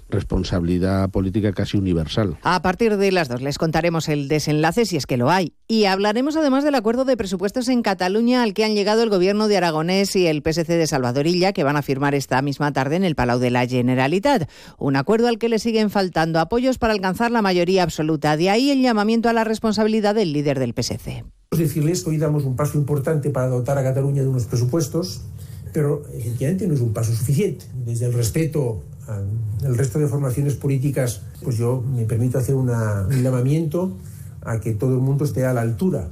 responsabilidad política casi universal. A partir de las dos les contaremos el desenlace si es que lo hay. Y hablaremos además del acuerdo de presupuestos en Cataluña al que han llegado el gobierno de Aragonés y el PSC de Salvadorilla que van a firmar esta misma tarde en el Palau de la Generalitat. Un acuerdo al que le siguen faltando apoyos para alcanzar la mayoría absoluta. De ahí el llamamiento a la responsabilidad del líder del PSC. Decirles que hoy damos un paso importante para dotar a Cataluña de unos presupuestos pero efectivamente no es un paso suficiente. Desde el respeto al resto de formaciones políticas, pues yo me permito hacer un llamamiento a que todo el mundo esté a la altura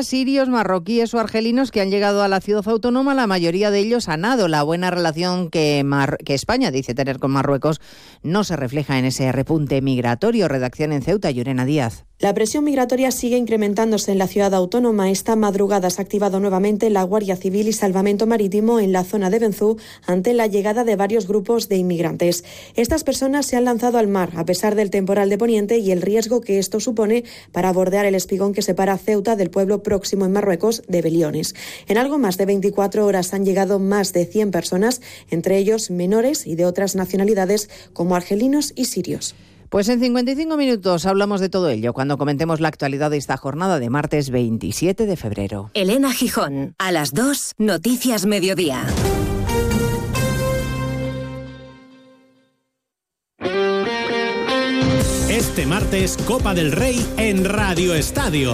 sirios, marroquíes o argelinos que han llegado a la ciudad autónoma, la mayoría de ellos han dado la buena relación que, que España dice tener con Marruecos no se refleja en ese repunte migratorio. Redacción en Ceuta, Llorena Díaz. La presión migratoria sigue incrementándose en la ciudad autónoma. Esta madrugada se ha activado nuevamente la Guardia Civil y Salvamento Marítimo en la zona de Benzú ante la llegada de varios grupos de inmigrantes. Estas personas se han lanzado al mar a pesar del temporal de Poniente y el riesgo que esto supone para bordear el espigón que separa Ceuta del pueblo próximo en Marruecos de Beliones. En algo más de 24 horas han llegado más de 100 personas, entre ellos menores y de otras nacionalidades como argelinos y sirios. Pues en 55 minutos hablamos de todo ello cuando comentemos la actualidad de esta jornada de martes 27 de febrero. Elena Gijón, a las 2, Noticias Mediodía. Este martes, Copa del Rey en Radio Estadio.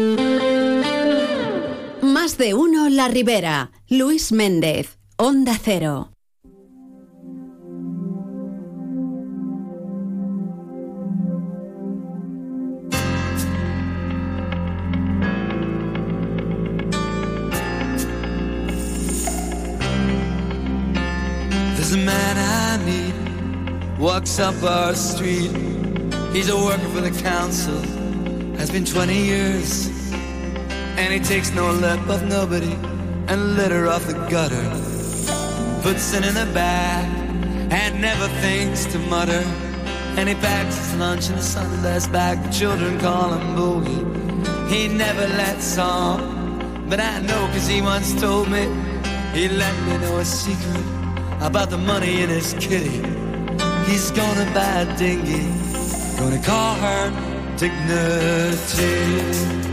Más de uno La Ribera. Luis Méndez. Onda Cero. There's a man I need, walks up our street. He's a worker for the council, has been 20 years. And he takes no lip of nobody and litter off the gutter. Puts it in a bag and never thinks to mutter. And he packs his lunch in a Sunday's bag. The children call him Boogie. He never lets on, but I know cause he once told me he let me know a secret about the money in his kitty. He's gonna buy a dinghy, gonna call her Dignity.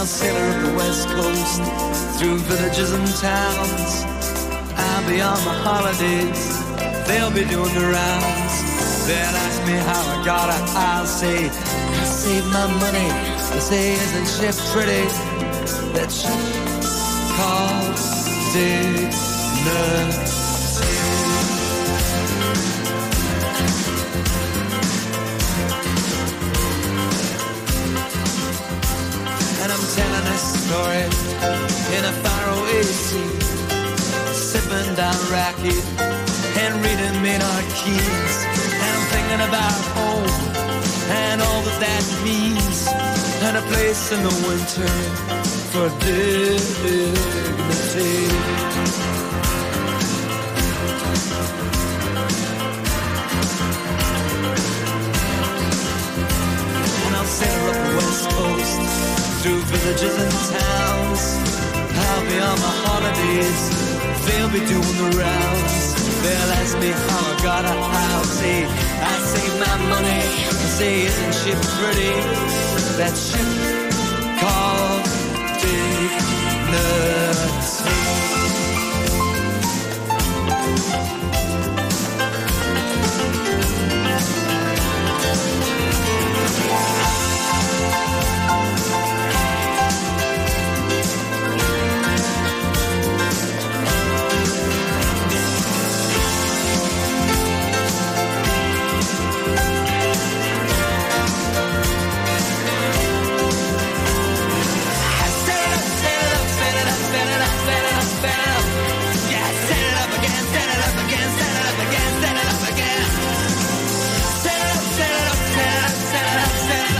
I'll sail her the west coast through villages and towns. I'll be on my holidays, they'll be doing the rounds. They'll ask me how I got it, I'll say, I saved my money. They say, isn't she pretty? That she called dignity. Story in a faraway sea, sipping down raki and reading Maynard Keys. And I'm thinking about home and all that that means, and a place in the winter for dignity. Villages and towns. I'll be on my holidays. They'll be doing the rounds. They'll ask me how I got a house. Say, I saved my money. Say, isn't she pretty? That ship called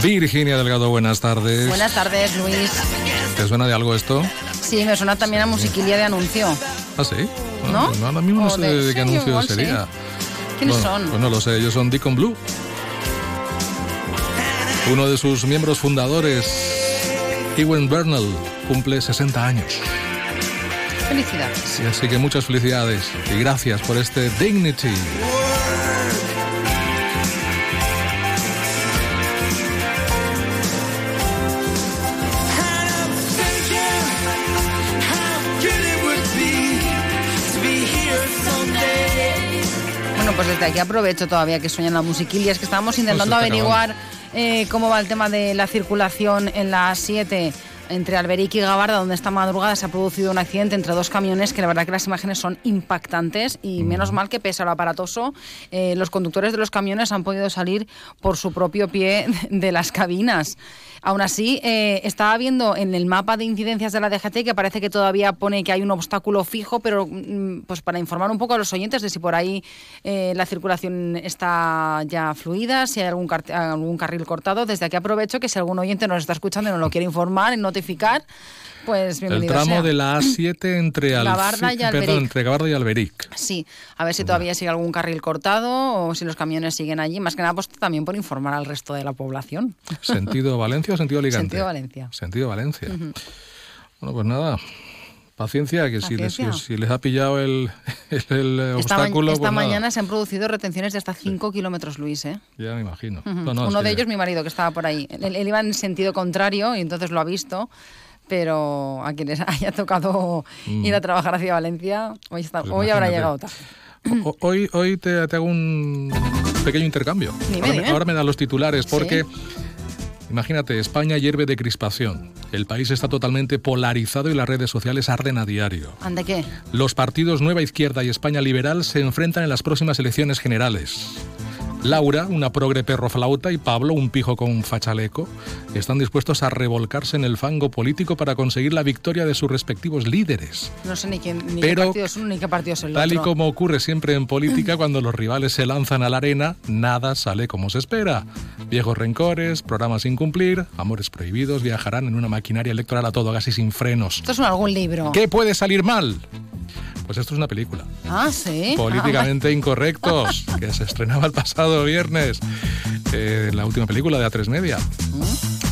Virginia Delgado, buenas tardes. Buenas tardes, Luis. ¿Te suena de algo esto? Sí, me suena también a musiquilla de anuncio. ¿Ah, sí? ¿No? pues ahora mismo no sé de- de qué sí, anuncio igual sí. sería. ¿Quiénes Bueno, son? Pues no lo sé, ellos son Deacon Blue. Uno de sus miembros fundadores, Ewan Bernal, cumple 60 años. Felicidades. Sí, así que muchas felicidades y gracias por este Dignity. Pues desde aquí aprovecho todavía que suenan la musiquilla. Es que estábamos intentando Pues averiguar eh, cómo va el tema de la circulación en la 7 entre Alberic y Gabarda, donde esta madrugada se ha producido un accidente entre dos camiones que la verdad que las imágenes son impactantes y menos mal que pese a lo aparatoso, eh, los conductores de los camiones han podido salir por su propio pie de las cabinas. Aún así, eh, estaba viendo en el mapa de incidencias de la DGT que parece que todavía pone que hay un obstáculo fijo, pero mm, pues para informar un poco a los oyentes de si por ahí eh, la circulación está ya fluida, si hay algún, algún carril cortado, desde aquí aprovecho que si algún oyente nos está escuchando y nos lo quiere informar notificar, pues El bienvenido tramo sea. de la A7 entre, Gabarda y perdón, Alberic. entre Gabarda y Alberic. Sí, a ver si todavía sigue algún carril cortado o si los camiones siguen allí. Más que nada, pues también por informar al resto de la población. ¿Sentido Valencia o sentido Alicante? Sentido Valencia. Sentido Valencia. Ujú. Bueno, pues nada. Paciencia, que si les, si les ha pillado el, el, el Esta, ma- obstáculo, esta pues nada, mañana se han producido retenciones de hasta 5 kilómetros, Luis. ¿eh? ya me imagino. Ujú. No, no, es Uno de que- ellos, mi marido, que estaba por ahí. Él, él iba en sentido contrario y entonces lo ha visto. Pero a quienes haya tocado Mm. ir a trabajar hacia Valencia, hoy, está- Pues hoy habrá llegado tarde. Hoy, hoy te, te hago un pequeño intercambio. Dime, ahora, me- dime. ahora me dan los titulares Sí. porque, imagínate, España hierve de crispación. El país está totalmente polarizado y las redes sociales arden a diario. ¿Ande qué? Los partidos Nueva Izquierda y España Liberal se enfrentan en las próximas elecciones generales. Laura, una progre perro flauta, y Pablo, un pijo con fachaleco, están dispuestos a revolcarse en el fango político para conseguir la victoria de sus respectivos líderes. No sé ni, quién, ni Pero, qué partido es uno ni qué partido es el Tal y otro. como ocurre siempre en política, cuando los rivales se lanzan a la arena, nada sale como se espera. Viejos rencores, programas sin cumplir, amores prohibidos viajarán en una maquinaria electoral a todo gas y sin frenos. Esto es un- algún libro. ¿Qué puede salir mal? Pues esto es una película. Ah, sí. Políticamente incorrectos, que se estrenaba el pasado viernes. Eh, la última película de A3 Media.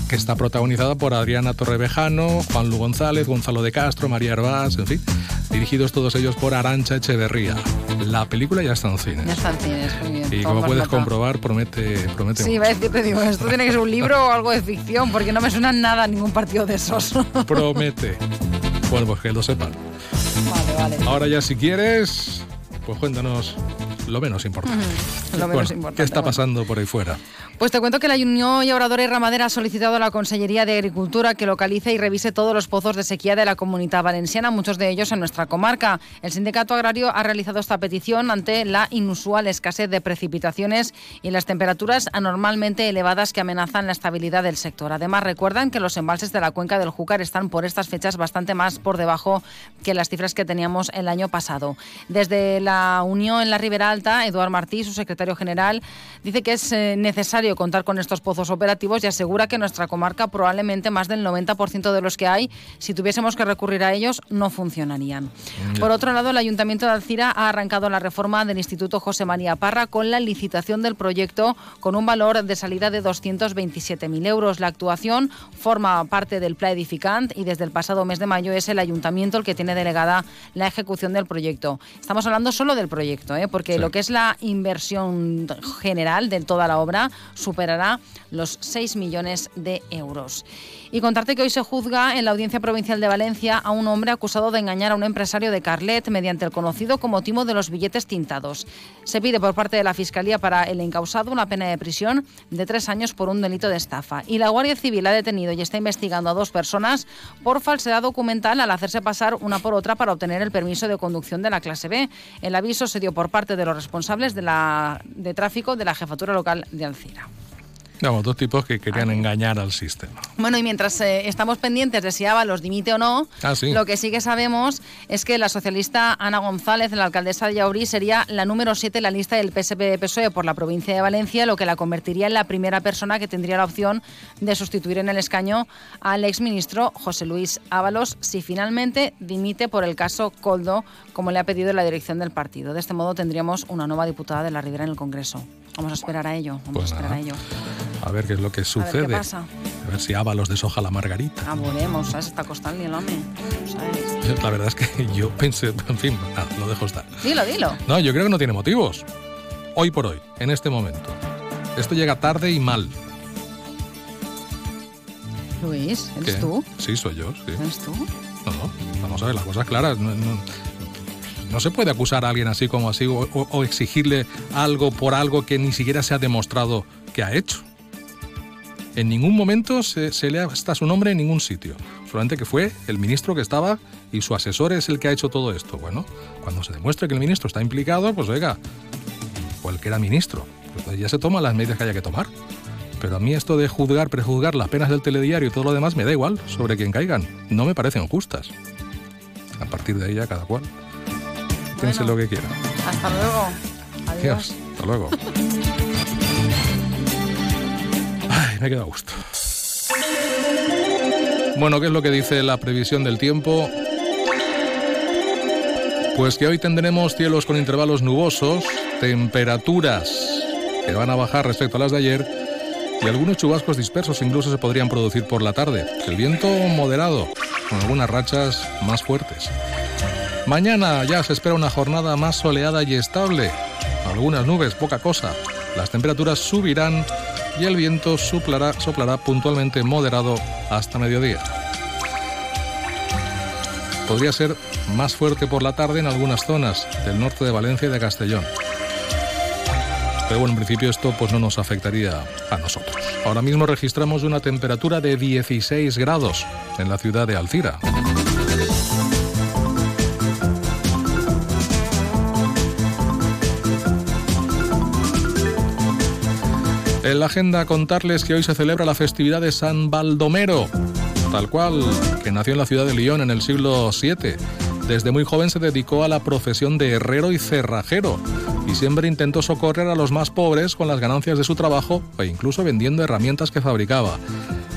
Que está protagonizada por Adriana Torrevejano, Juan Lu González, Gonzalo de Castro, María Herbás, en fin. Dirigidos todos ellos por Arancha Echeverría. La película ya está en Ya cines. está en cines, muy bien. Y como puedes comprobar, promete, promete Sí, iba a decirte, digo, esto tiene que ser un libro o algo de ficción, porque no me suena nada a ningún partido de esos. Promete. Bueno, pues que lo sepan. Vale, vale. Ahora ya si quieres, pues cuéntanos lo menos importante. Lo menos Bueno, importante, ¿Qué está bueno. pasando por ahí fuera? Pues te cuento que la Unión y Obradora y Ramadera ha solicitado a la Consellería de Agricultura que localice y revise todos los pozos de sequía de la comunidad valenciana, muchos de ellos en nuestra comarca. El sindicato agrario ha realizado esta petición ante la inusual escasez de precipitaciones y las temperaturas anormalmente elevadas que amenazan la estabilidad del sector. Además, recuerdan que los embalses de la cuenca del Júcar están por estas fechas bastante más por debajo que las cifras que teníamos el año pasado. Desde la Unión en la Ribera Alta, Eduard Martí, su secretario general, dice que es eh, necesario contar con estos pozos operativos y asegura que en nuestra comarca probablemente más del 90% de los que hay, si tuviésemos que recurrir a ellos, no funcionarían. Por otro lado, el Ayuntamiento de Alcira ha arrancado la reforma del Instituto José María Parra con la licitación del proyecto con un valor de salida de 227.000 euros. La actuación forma parte del Plan Edificant y desde el pasado mes de mayo es el Ayuntamiento el que tiene delegada la ejecución del proyecto. Estamos hablando solo del proyecto, ¿eh? porque lo que es la inversión general de toda la obra superará los 6 millones de euros. Y contarte que hoy se juzga en la Audiencia Provincial de Valencia a un hombre acusado de engañar a un empresario de Carlet mediante el conocido como timo de los billetes tintados. Se pide por parte de la Fiscalía para el encausado una pena de prisión de tres años por un delito de estafa. Y la Guardia Civil ha detenido y está investigando a dos personas por falsedad documental al hacerse pasar una por otra para obtener el permiso de conducción de la clase B. El aviso se dio por parte de los responsables de, de tráfico de la jefatura local de Alcira. Vamos, dos tipos que querían engañar al sistema. Bueno, y mientras eh, estamos pendientes de si Ábalos dimite o no, Ah, sí. lo que sí que sabemos es que la socialista Ana González, la alcaldesa de Yauri, sería la número 7 en la lista del PSP-PSOE E por la provincia de Valencia, lo que la convertiría en la primera persona que tendría la opción de sustituir en el escaño al exministro José Luis Ábalos si finalmente dimite por el caso Coldo, como le ha pedido la dirección del partido. De este modo tendríamos una nueva diputada de la Ribera en el Congreso. Vamos a esperar a ello, vamos Pues a esperar nada. a ello. A ver qué es lo que A sucede. ver qué pasa. A ver si Ábalos deshoja la margarita. Ah, volvemos, ¿sabes? Está costando el hombre. ¿sabes? La verdad es que yo pensé, en fin, nada, lo dejo estar. Dilo, dilo. No, yo creo que no tiene motivos. Hoy por hoy, en este momento. Esto llega tarde y mal. Luis, ¿eres ¿Qué? tú? Sí, soy yo, sí. ¿Eres tú? No, no, vamos a ver las cosas claras. No, no- no se puede acusar a alguien así como así o, o- exigirle algo por algo que ni siquiera se ha demostrado que ha hecho. En ningún momento se, se le está su nombre en ningún sitio. Solamente que fue el ministro que estaba y su asesor es el que ha hecho todo esto. Bueno, cuando se demuestre que el ministro está implicado, pues oiga, o el que era ministro, pues ya se toman las medidas que haya que tomar. Pero a mí esto de juzgar, prejuzgar las penas del telediario y todo lo demás me da igual sobre quien caigan. No me parecen justas. A partir de ella, cada cual. Piense lo que quiera. Hasta luego. Adiós. Hasta luego. Ay, me he quedado a gusto. Bueno, ¿qué es lo que dice la previsión del tiempo? Pues que hoy tendremos cielos con intervalos nubosos, temperaturas que van a bajar respecto a las de ayer y algunos chubascos dispersos incluso se podrían producir por la tarde. El viento moderado, con algunas rachas más fuertes. Mañana ya se espera una jornada más soleada y estable. Algunas nubes, poca cosa. Las temperaturas subirán y el viento soplará, puntualmente moderado hasta mediodía. Podría ser más fuerte por la tarde en algunas zonas del norte de Valencia y de Castellón. Pero bueno, en principio esto pues no nos afectaría a nosotros. Ahora mismo registramos una temperatura de 16 grados en la ciudad de Alcira. En la agenda contarles que hoy se celebra la festividad de San Baldomero, tal cual, que nació en la ciudad de Lyon en el siglo VII. Desde muy joven se dedicó a la profesión de herrero y cerrajero y siempre intentó socorrer a los más pobres con las ganancias de su trabajo e incluso vendiendo herramientas que fabricaba.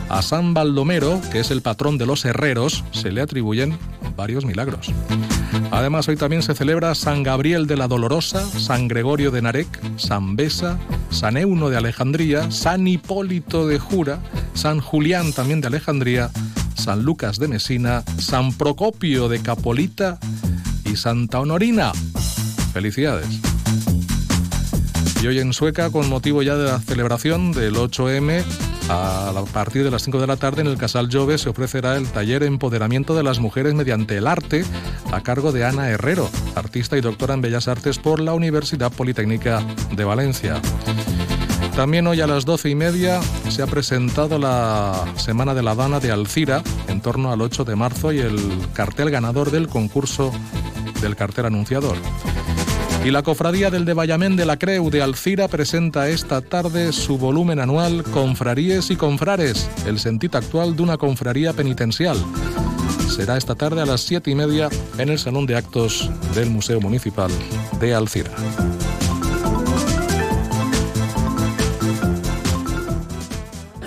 A San Baldomero, que es el patrón de los herreros, se le atribuyen varios milagros. Además, hoy también se celebra San Gabriel de la Dolorosa, San Gregorio de Narek, San Besa, San Euno de Alejandría, San Hipólito de Jura, San Julián también de Alejandría, San Lucas de Mesina, San Procopio de Capolita y Santa Honorina. Felicidades. Y hoy en Sueca, con motivo ya de la celebración del 8M, a partir de las 5 de la tarde en el Casal Jove se ofrecerá el taller Empoderamiento de las Mujeres mediante el Arte a cargo de Ana Herrero, artista y doctora en Bellas Artes por la Universidad Politécnica de Valencia. También hoy a las doce y media se ha presentado la Semana de la Dana de Alcira en torno al 8 de marzo y el cartel ganador del concurso del cartel anunciador. Y la Cofradía del de Bayamén de la Creu de Alcira presenta esta tarde su volumen anual Confraríes y Confrares, el sentido actual de una confraría penitencial. Será esta tarde a las siete y media en el Salón de Actos del Museo Municipal de Alcira.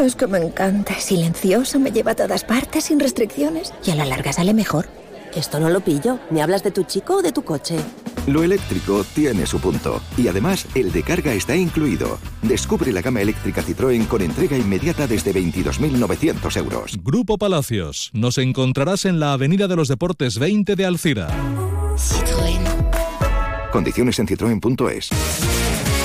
Es que me encanta. Es silencioso, me lleva a todas partes sin restricciones y a la larga sale mejor. Esto no lo pillo. ¿Me hablas de tu chico o de tu coche? Lo eléctrico tiene su punto. Y además, el de carga está incluido. Descubre la gama eléctrica Citroën con entrega inmediata desde 22.900 euros. Grupo Palacios. Nos encontrarás en la Avenida de los Deportes 20 de Alcira. Condiciones en citroen.es.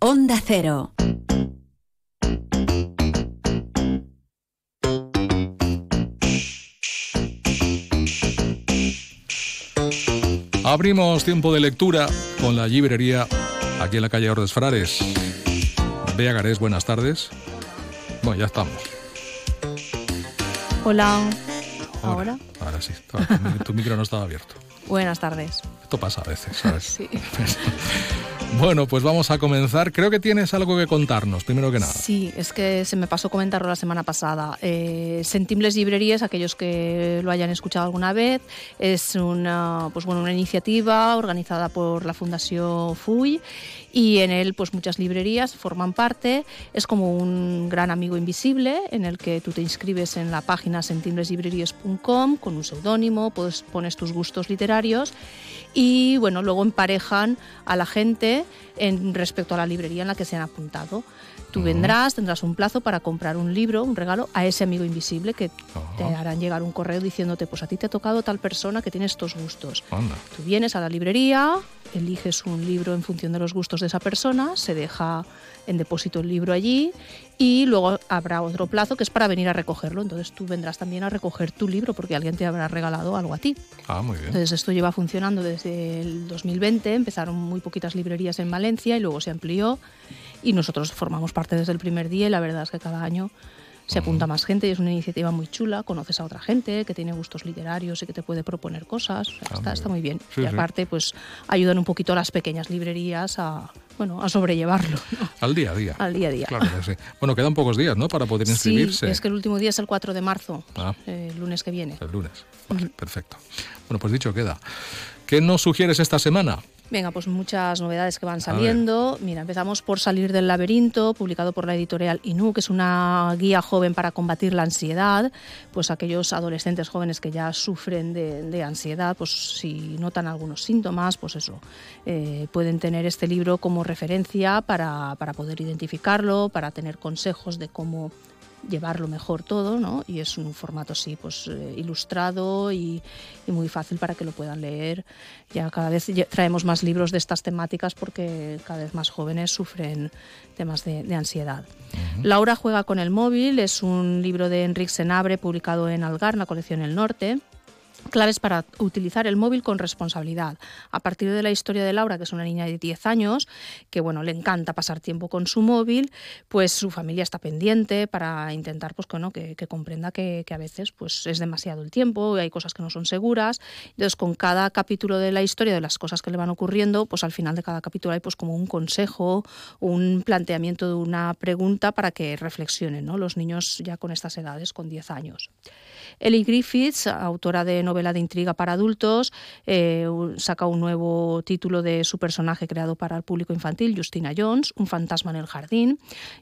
Onda Cero. Abrimos tiempo de lectura con la librería aquí en la calle Ordes Frares. Bea Garés, buenas tardes. Bueno, ya estamos. Hola. ¿Ahora? Ahora sí. Tu micro no estaba abierto. Buenas tardes. esto pasa a veces, ¿sabes? Bueno, pues vamos a comenzar. Creo que tienes algo que contarnos, primero que nada. Sí, es que se me pasó comentarlo la semana pasada. Eh, Sentibles Librerías, aquellos que lo hayan escuchado alguna vez, es una, pues bueno, una iniciativa organizada por la Fundación FUI y en él pues muchas librerías forman parte. Es como un gran amigo invisible en el que tú te inscribes en la página sentimbleslibrerías.com con un seudónimo, pues pones tus gustos literarios y bueno, luego emparejan a la gente en respecto a la librería en la que se han apuntado. Tú vendrás, tendrás un plazo para comprar un libro, un regalo a ese amigo invisible que te harán llegar un correo diciéndote, pues a ti te ha tocado tal persona que tiene estos gustos. Tú vienes a la librería, eliges un libro en función de los gustos de esa persona, se deja en depósito el libro allí y luego habrá otro plazo que es para venir a recogerlo. Entonces tú vendrás también a recoger tu libro porque alguien te habrá regalado algo a ti. Ah, muy bien. Entonces esto lleva funcionando desde el 2020, empezaron muy poquitas librerías en Valencia y luego se amplió y nosotros formamos parte desde el primer día y la verdad es que cada año se apunta más gente y es una iniciativa muy chula, conoces a otra gente que tiene gustos literarios y que te puede proponer cosas, Ah, está, muy está muy bien. Sí, y sí. aparte pues ayudan un poquito a las pequeñas librerías a, bueno, a sobrellevarlo ¿no? Al día a día. al día a día. Claro que sí. Bueno, quedan pocos días, ¿no? Para poder inscribirse. Sí, es que el último día es el 4 de marzo, Ah. eh, el lunes que viene. El lunes. Vale, perfecto. Bueno, pues dicho queda. ¿Qué nos sugieres esta semana? Venga, pues muchas novedades que van saliendo. Mira, empezamos por Salir del laberinto, publicado por la editorial Inú, que es una guía joven para combatir la ansiedad. Pues aquellos adolescentes jóvenes que ya sufren de, de ansiedad, pues si notan algunos síntomas, pues eso, eh, pueden tener este libro como referencia para, para poder identificarlo, para tener consejos de cómo llevarlo mejor todo, ¿no? Y es un formato así, pues eh, ilustrado y, y muy fácil para que lo puedan leer. Ya cada vez traemos más libros de estas temáticas porque cada vez más jóvenes sufren temas de, de ansiedad. Laura juega con el móvil es un libro de Enrique Senabre publicado en Algar, en la colección El Norte. Claves para utilizar el móvil con responsabilidad. A partir de la historia de Laura, que es una niña de 10 años, que bueno, le encanta pasar tiempo con su móvil, pues su familia está pendiente para intentar pues, que, que, comprenda que, que a veces pues, es demasiado el tiempo, y hay cosas que no son seguras. Entonces, con cada capítulo de la historia, de las cosas que le van ocurriendo, pues al final de cada capítulo hay pues como un consejo, un planteamiento de una pregunta para que reflexionen ¿no? los niños ya con estas edades, con 10 años. Ellie Griffiths, autora de novela de intriga para adultos, eh, saca un nuevo título de su personaje creado para el público infantil, Justina Jones, Un fantasma en el jardín.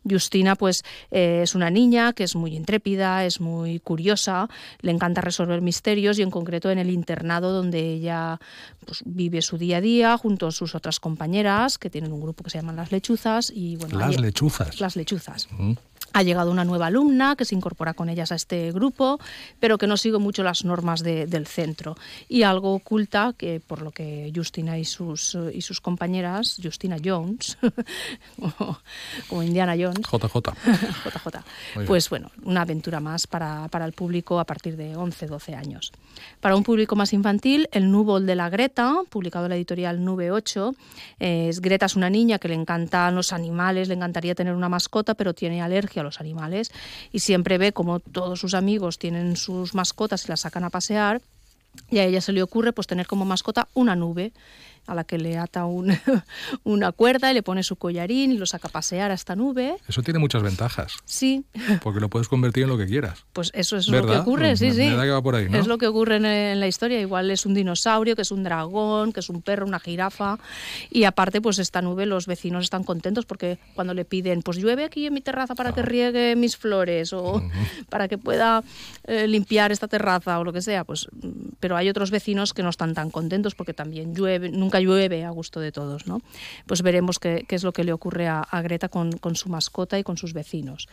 Justina, pues, eh, es una niña que es muy intrépida, es muy curiosa, le encanta resolver misterios y en concreto en el internado donde ella pues, vive su día a día junto a sus otras compañeras que tienen un grupo que se llaman las lechuzas y bueno Las ahí- lechuzas. las lechuzas Mm. Ha llegado una nueva alumna que se incorpora con ellas a este grupo, pero que no sigue mucho las normas de- del centro. Y algo oculta que, por lo que Justina y sus, y sus compañeras, Justina Jones, como, como Indiana Jones, JJ. JJ. Pues bueno, una aventura más para, para el público a partir de 11, 12 años. Para un público más infantil, El Núvol de la Greta, publicado en la editorial Nube 8. Eh, es- Greta es una niña que le encantan los animales, le encantaría tener una mascota, pero tiene alergia a los animales y siempre ve como todos sus amigos tienen sus mascotas y las sacan a pasear. Y a ella se le ocurre pues tener como mascota una nube a la que le ata un- una cuerda y le pone su collarín y lo saca a pasear a esta nube. Eso tiene muchas ventajas, Sí, porque lo puedes convertir en lo que quieras. pues eso es lo que ocurre, sí, sí. que va por ahí, ¿no? Es lo que ocurre en, en la historia. Igual es un dinosaurio, que es un dragón, que es un perro, una jirafa. Y aparte, pues esta nube, los vecinos están contentos porque cuando le piden, pues llueve aquí en mi terraza para Ah. que riegue mis flores o para que pueda eh, limpiar esta terraza o lo que sea, pues. mm, Pero hay otros vecinos que no están tan contentos porque también llueve, nunca llueve a gusto de todos, ¿no? Pues veremos qué, es lo que le ocurre a, Greta con, con su mascota y con sus vecinos.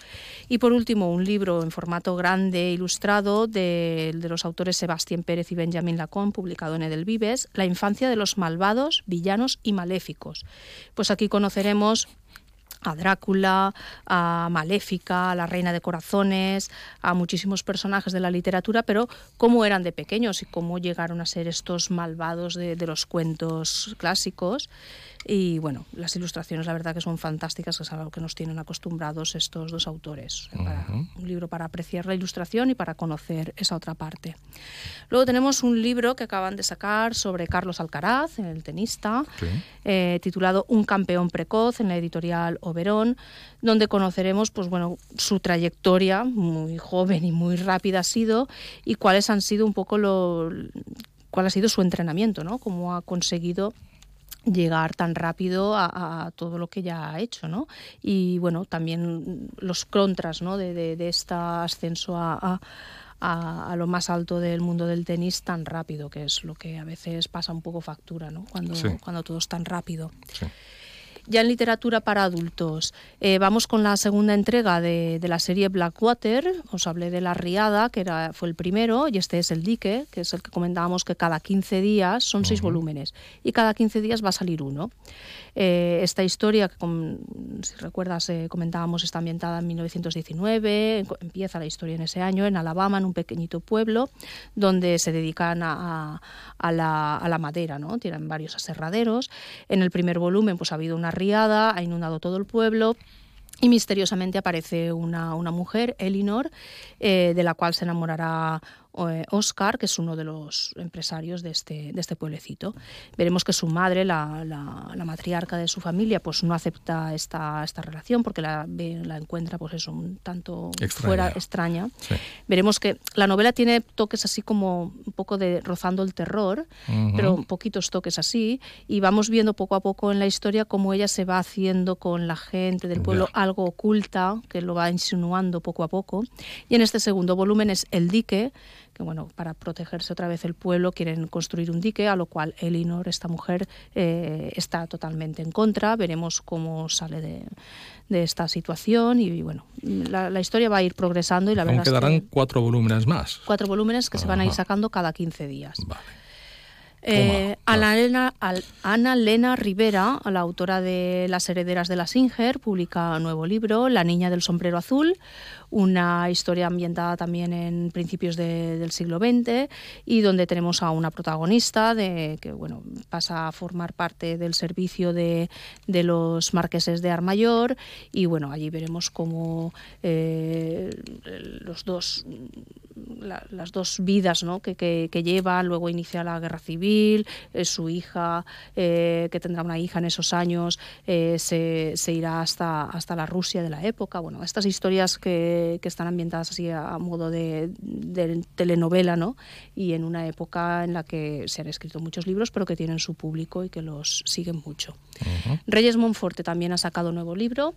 Y por último, un libro en formato grande, ilustrado, de, de los autores Sebastián Pérez y Benjamín Lacón, publicado en Edelvives, La infancia de los malvados, villanos y maléficos. Pues aquí conoceremos a Drácula, a Maléfica, a la Reina de Corazones, a muchísimos personajes de la literatura, pero cómo eran de pequeños y cómo llegaron a ser estos malvados de, de los cuentos clásicos. Y bueno, las ilustraciones la verdad que son fantásticas, que es algo que nos tienen acostumbrados estos dos autores. Para- un libro para apreciar la ilustración y para conocer esa otra parte. Luego tenemos un libro que acaban de sacar sobre Carlos Alcaraz, el tenista, eh, titulado Un campeón precoz en la editorial Oberón, donde conoceremos pues bueno, su trayectoria muy joven y muy rápida ha sido y cuáles han sido un poco lo cuál ha sido su entrenamiento, ¿no? Cómo ha conseguido llegar tan rápido a, a todo lo que ya ha hecho, ¿no? Y bueno, también los contras, ¿no? De, de, de este ascenso a, a- a, a lo más alto del mundo del tenis tan rápido, que es lo que a veces pasa un poco factura, ¿no? Cuando, Sí. cuando todo es tan rápido. Ya en literatura para adultos, eh, vamos con la segunda entrega de, de la serie Blackwater. Os hablé de La Riada, que era, fue el primero, y este es El Dique, que es el que comentábamos que cada 15 días son seis volúmenes, y cada 15 días va a salir uno. Eh, esta historia, que si recuerdas, eh, comentábamos, está ambientada en 1919, en- empieza la historia en ese año, en Alabama, en un pequeñito pueblo, donde se dedican a, a- la, a la madera, ¿no? Tienen varios aserraderos. En el primer volumen pues ha habido una riada, ha inundado todo el pueblo. Y misteriosamente aparece una, mujer, Elinor, eh, de la cual se enamorará Oscar, que es uno de los empresarios de este, de este pueblecito. Veremos que su madre, la, la- la matriarca de su familia, pues no acepta esta, esta relación porque la, la encuentra pues eso, un tanto Extraña. fuera extraña. Veremos que la novela tiene toques así como un poco de rozando el terror, Ujú. pero poquitos toques así, y vamos viendo poco a poco en la historia cómo ella se va haciendo con la gente del pueblo algo oculta, que lo va insinuando poco a poco. Y en este segundo volumen es El dique, que bueno, para protegerse otra vez el pueblo quieren construir un dique, a lo cual Elinor, esta mujer, eh, está totalmente en contra. Veremos cómo sale de, de esta situación y bueno, la, la historia va a ir progresando y la Aún verdad es quedarán que cuatro volúmenes más. cuatro volúmenes que se van a ir sacando cada 15 días. Eh, Ana, Elena, Ana Rivera, la autora de Las herederas de la Singer, publica un nuevo libro, La niña del sombrero azul, una historia ambientada también en principios de- del siglo XX y donde tenemos a una protagonista que bueno, pasa a formar parte del servicio de, de los marqueses de Armayor y bueno, allí veremos cómo eh, los dos la- las dos vidas ¿no? que, que, lleva, luego inicia la guerra civil, eh, su hija, eh, que tendrá una hija en esos años, se, se irá hasta, hasta la Rusia de la época. Bueno, estas historias que, que están ambientadas así a, a modo de, de telenovela, ¿no? Y en una época en la que se han escrito muchos libros, pero que tienen su público y que los siguen mucho. Reyes Monforte también ha sacado un nuevo libro.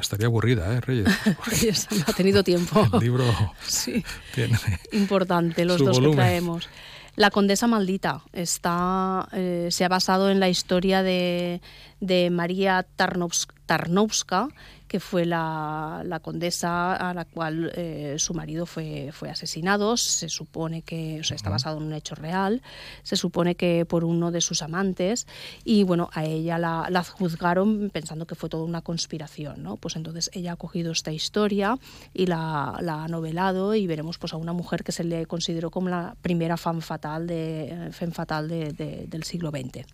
Estaría aburrida, ¿eh, Reyes? Reyes ha tenido tiempo. El libro Sí. tiene... importante los dos volumen. que traemos. La Condesa Maldita está, eh, se ha basado en la historia de, de María Tarnowska, que fue la, la condesa a la cual eh, su marido fue, fue asesinado. Se supone que, o sea, está basado en un hecho real, se supone que por uno de sus amantes, y bueno, a ella la, la juzgaron pensando que fue toda una conspiración, ¿no? Pues entonces ella ha cogido esta historia y la, la ha novelado y veremos pues a una mujer que se le consideró como la primera fan fatal, de, femme fatal de- de- del siglo XX.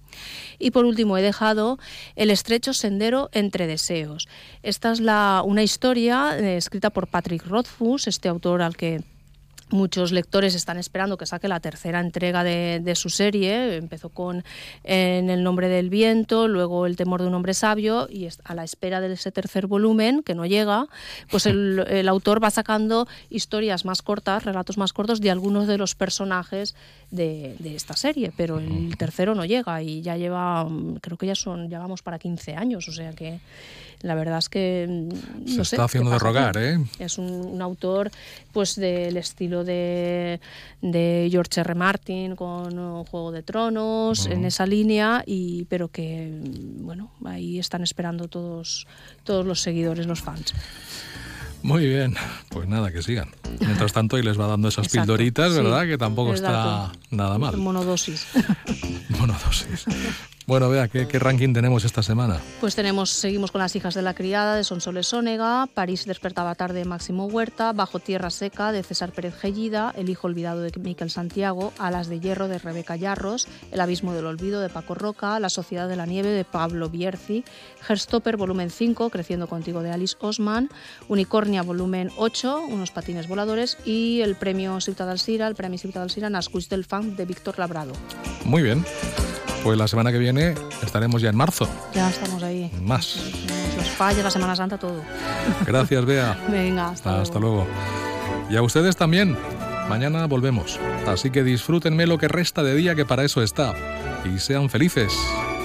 Y por último he dejado El estrecho sendero entre deseos. Esta es la, una historia eh, escrita por Patrick Rothfuss, este autor al que muchos lectores están esperando que saque la tercera entrega de, de su serie. Empezó con En el nombre del viento, luego El temor de un hombre sabio y a la espera de ese tercer volumen, que no llega, pues el, el autor va sacando historias más cortas, relatos más cortos de algunos de los personajes de, de esta serie, pero el tercero no llega y ya lleva, mm, creo que ya son, ya vamos para 15 años, o sea que la verdad es que mm, Se no sé está haciendo de rogar, ¿eh? Es un, un autor pues del estilo de, de George R. Martin con Juego de Tronos, en esa línea, y, pero que mm, bueno, ahí están esperando todos, todos los seguidores, los fans. Muy bien, pues nada, que sigan. Mientras tanto, y les va dando esas Exacto, pildoritas, sí. ¿verdad? Que tampoco está nada mal. Monodosis. Monodosis. Bueno, vea, ¿qué, ¿qué, ranking tenemos esta semana? Pues tenemos, seguimos con Las hijas de la criada de Sonsoles Sónega, París despertaba tarde de Máximo Huerta, Bajo tierra seca de César Pérez Gellida, El hijo olvidado de Miquel Santiago, Alas de hierro de Rebeca Yarros, El abismo del olvido de Paco Roca, La sociedad de la nieve de Pablo Bierzi, Herstopper volumen 5, Creciendo contigo de Alice Osman, Unicornia volumen 8, Unos patines voladores y el premio Ciutat del Sira, el premio Ciutat del Sira, Nascuix del Fan de Víctor Labrado. Muy bien. Pues la semana que viene estaremos ya en marzo. Ya estamos ahí. Más. Los fallos, la Semana Santa, todo. Gracias, Bea. Venga, hasta, hasta luego. Y a ustedes también. Mañana volvemos. Así que disfrútenme lo que resta de día que para eso está. Y sean felices.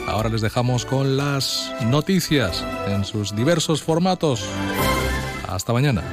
Ahora les dejamos con las noticias en sus diversos formatos. Hasta mañana.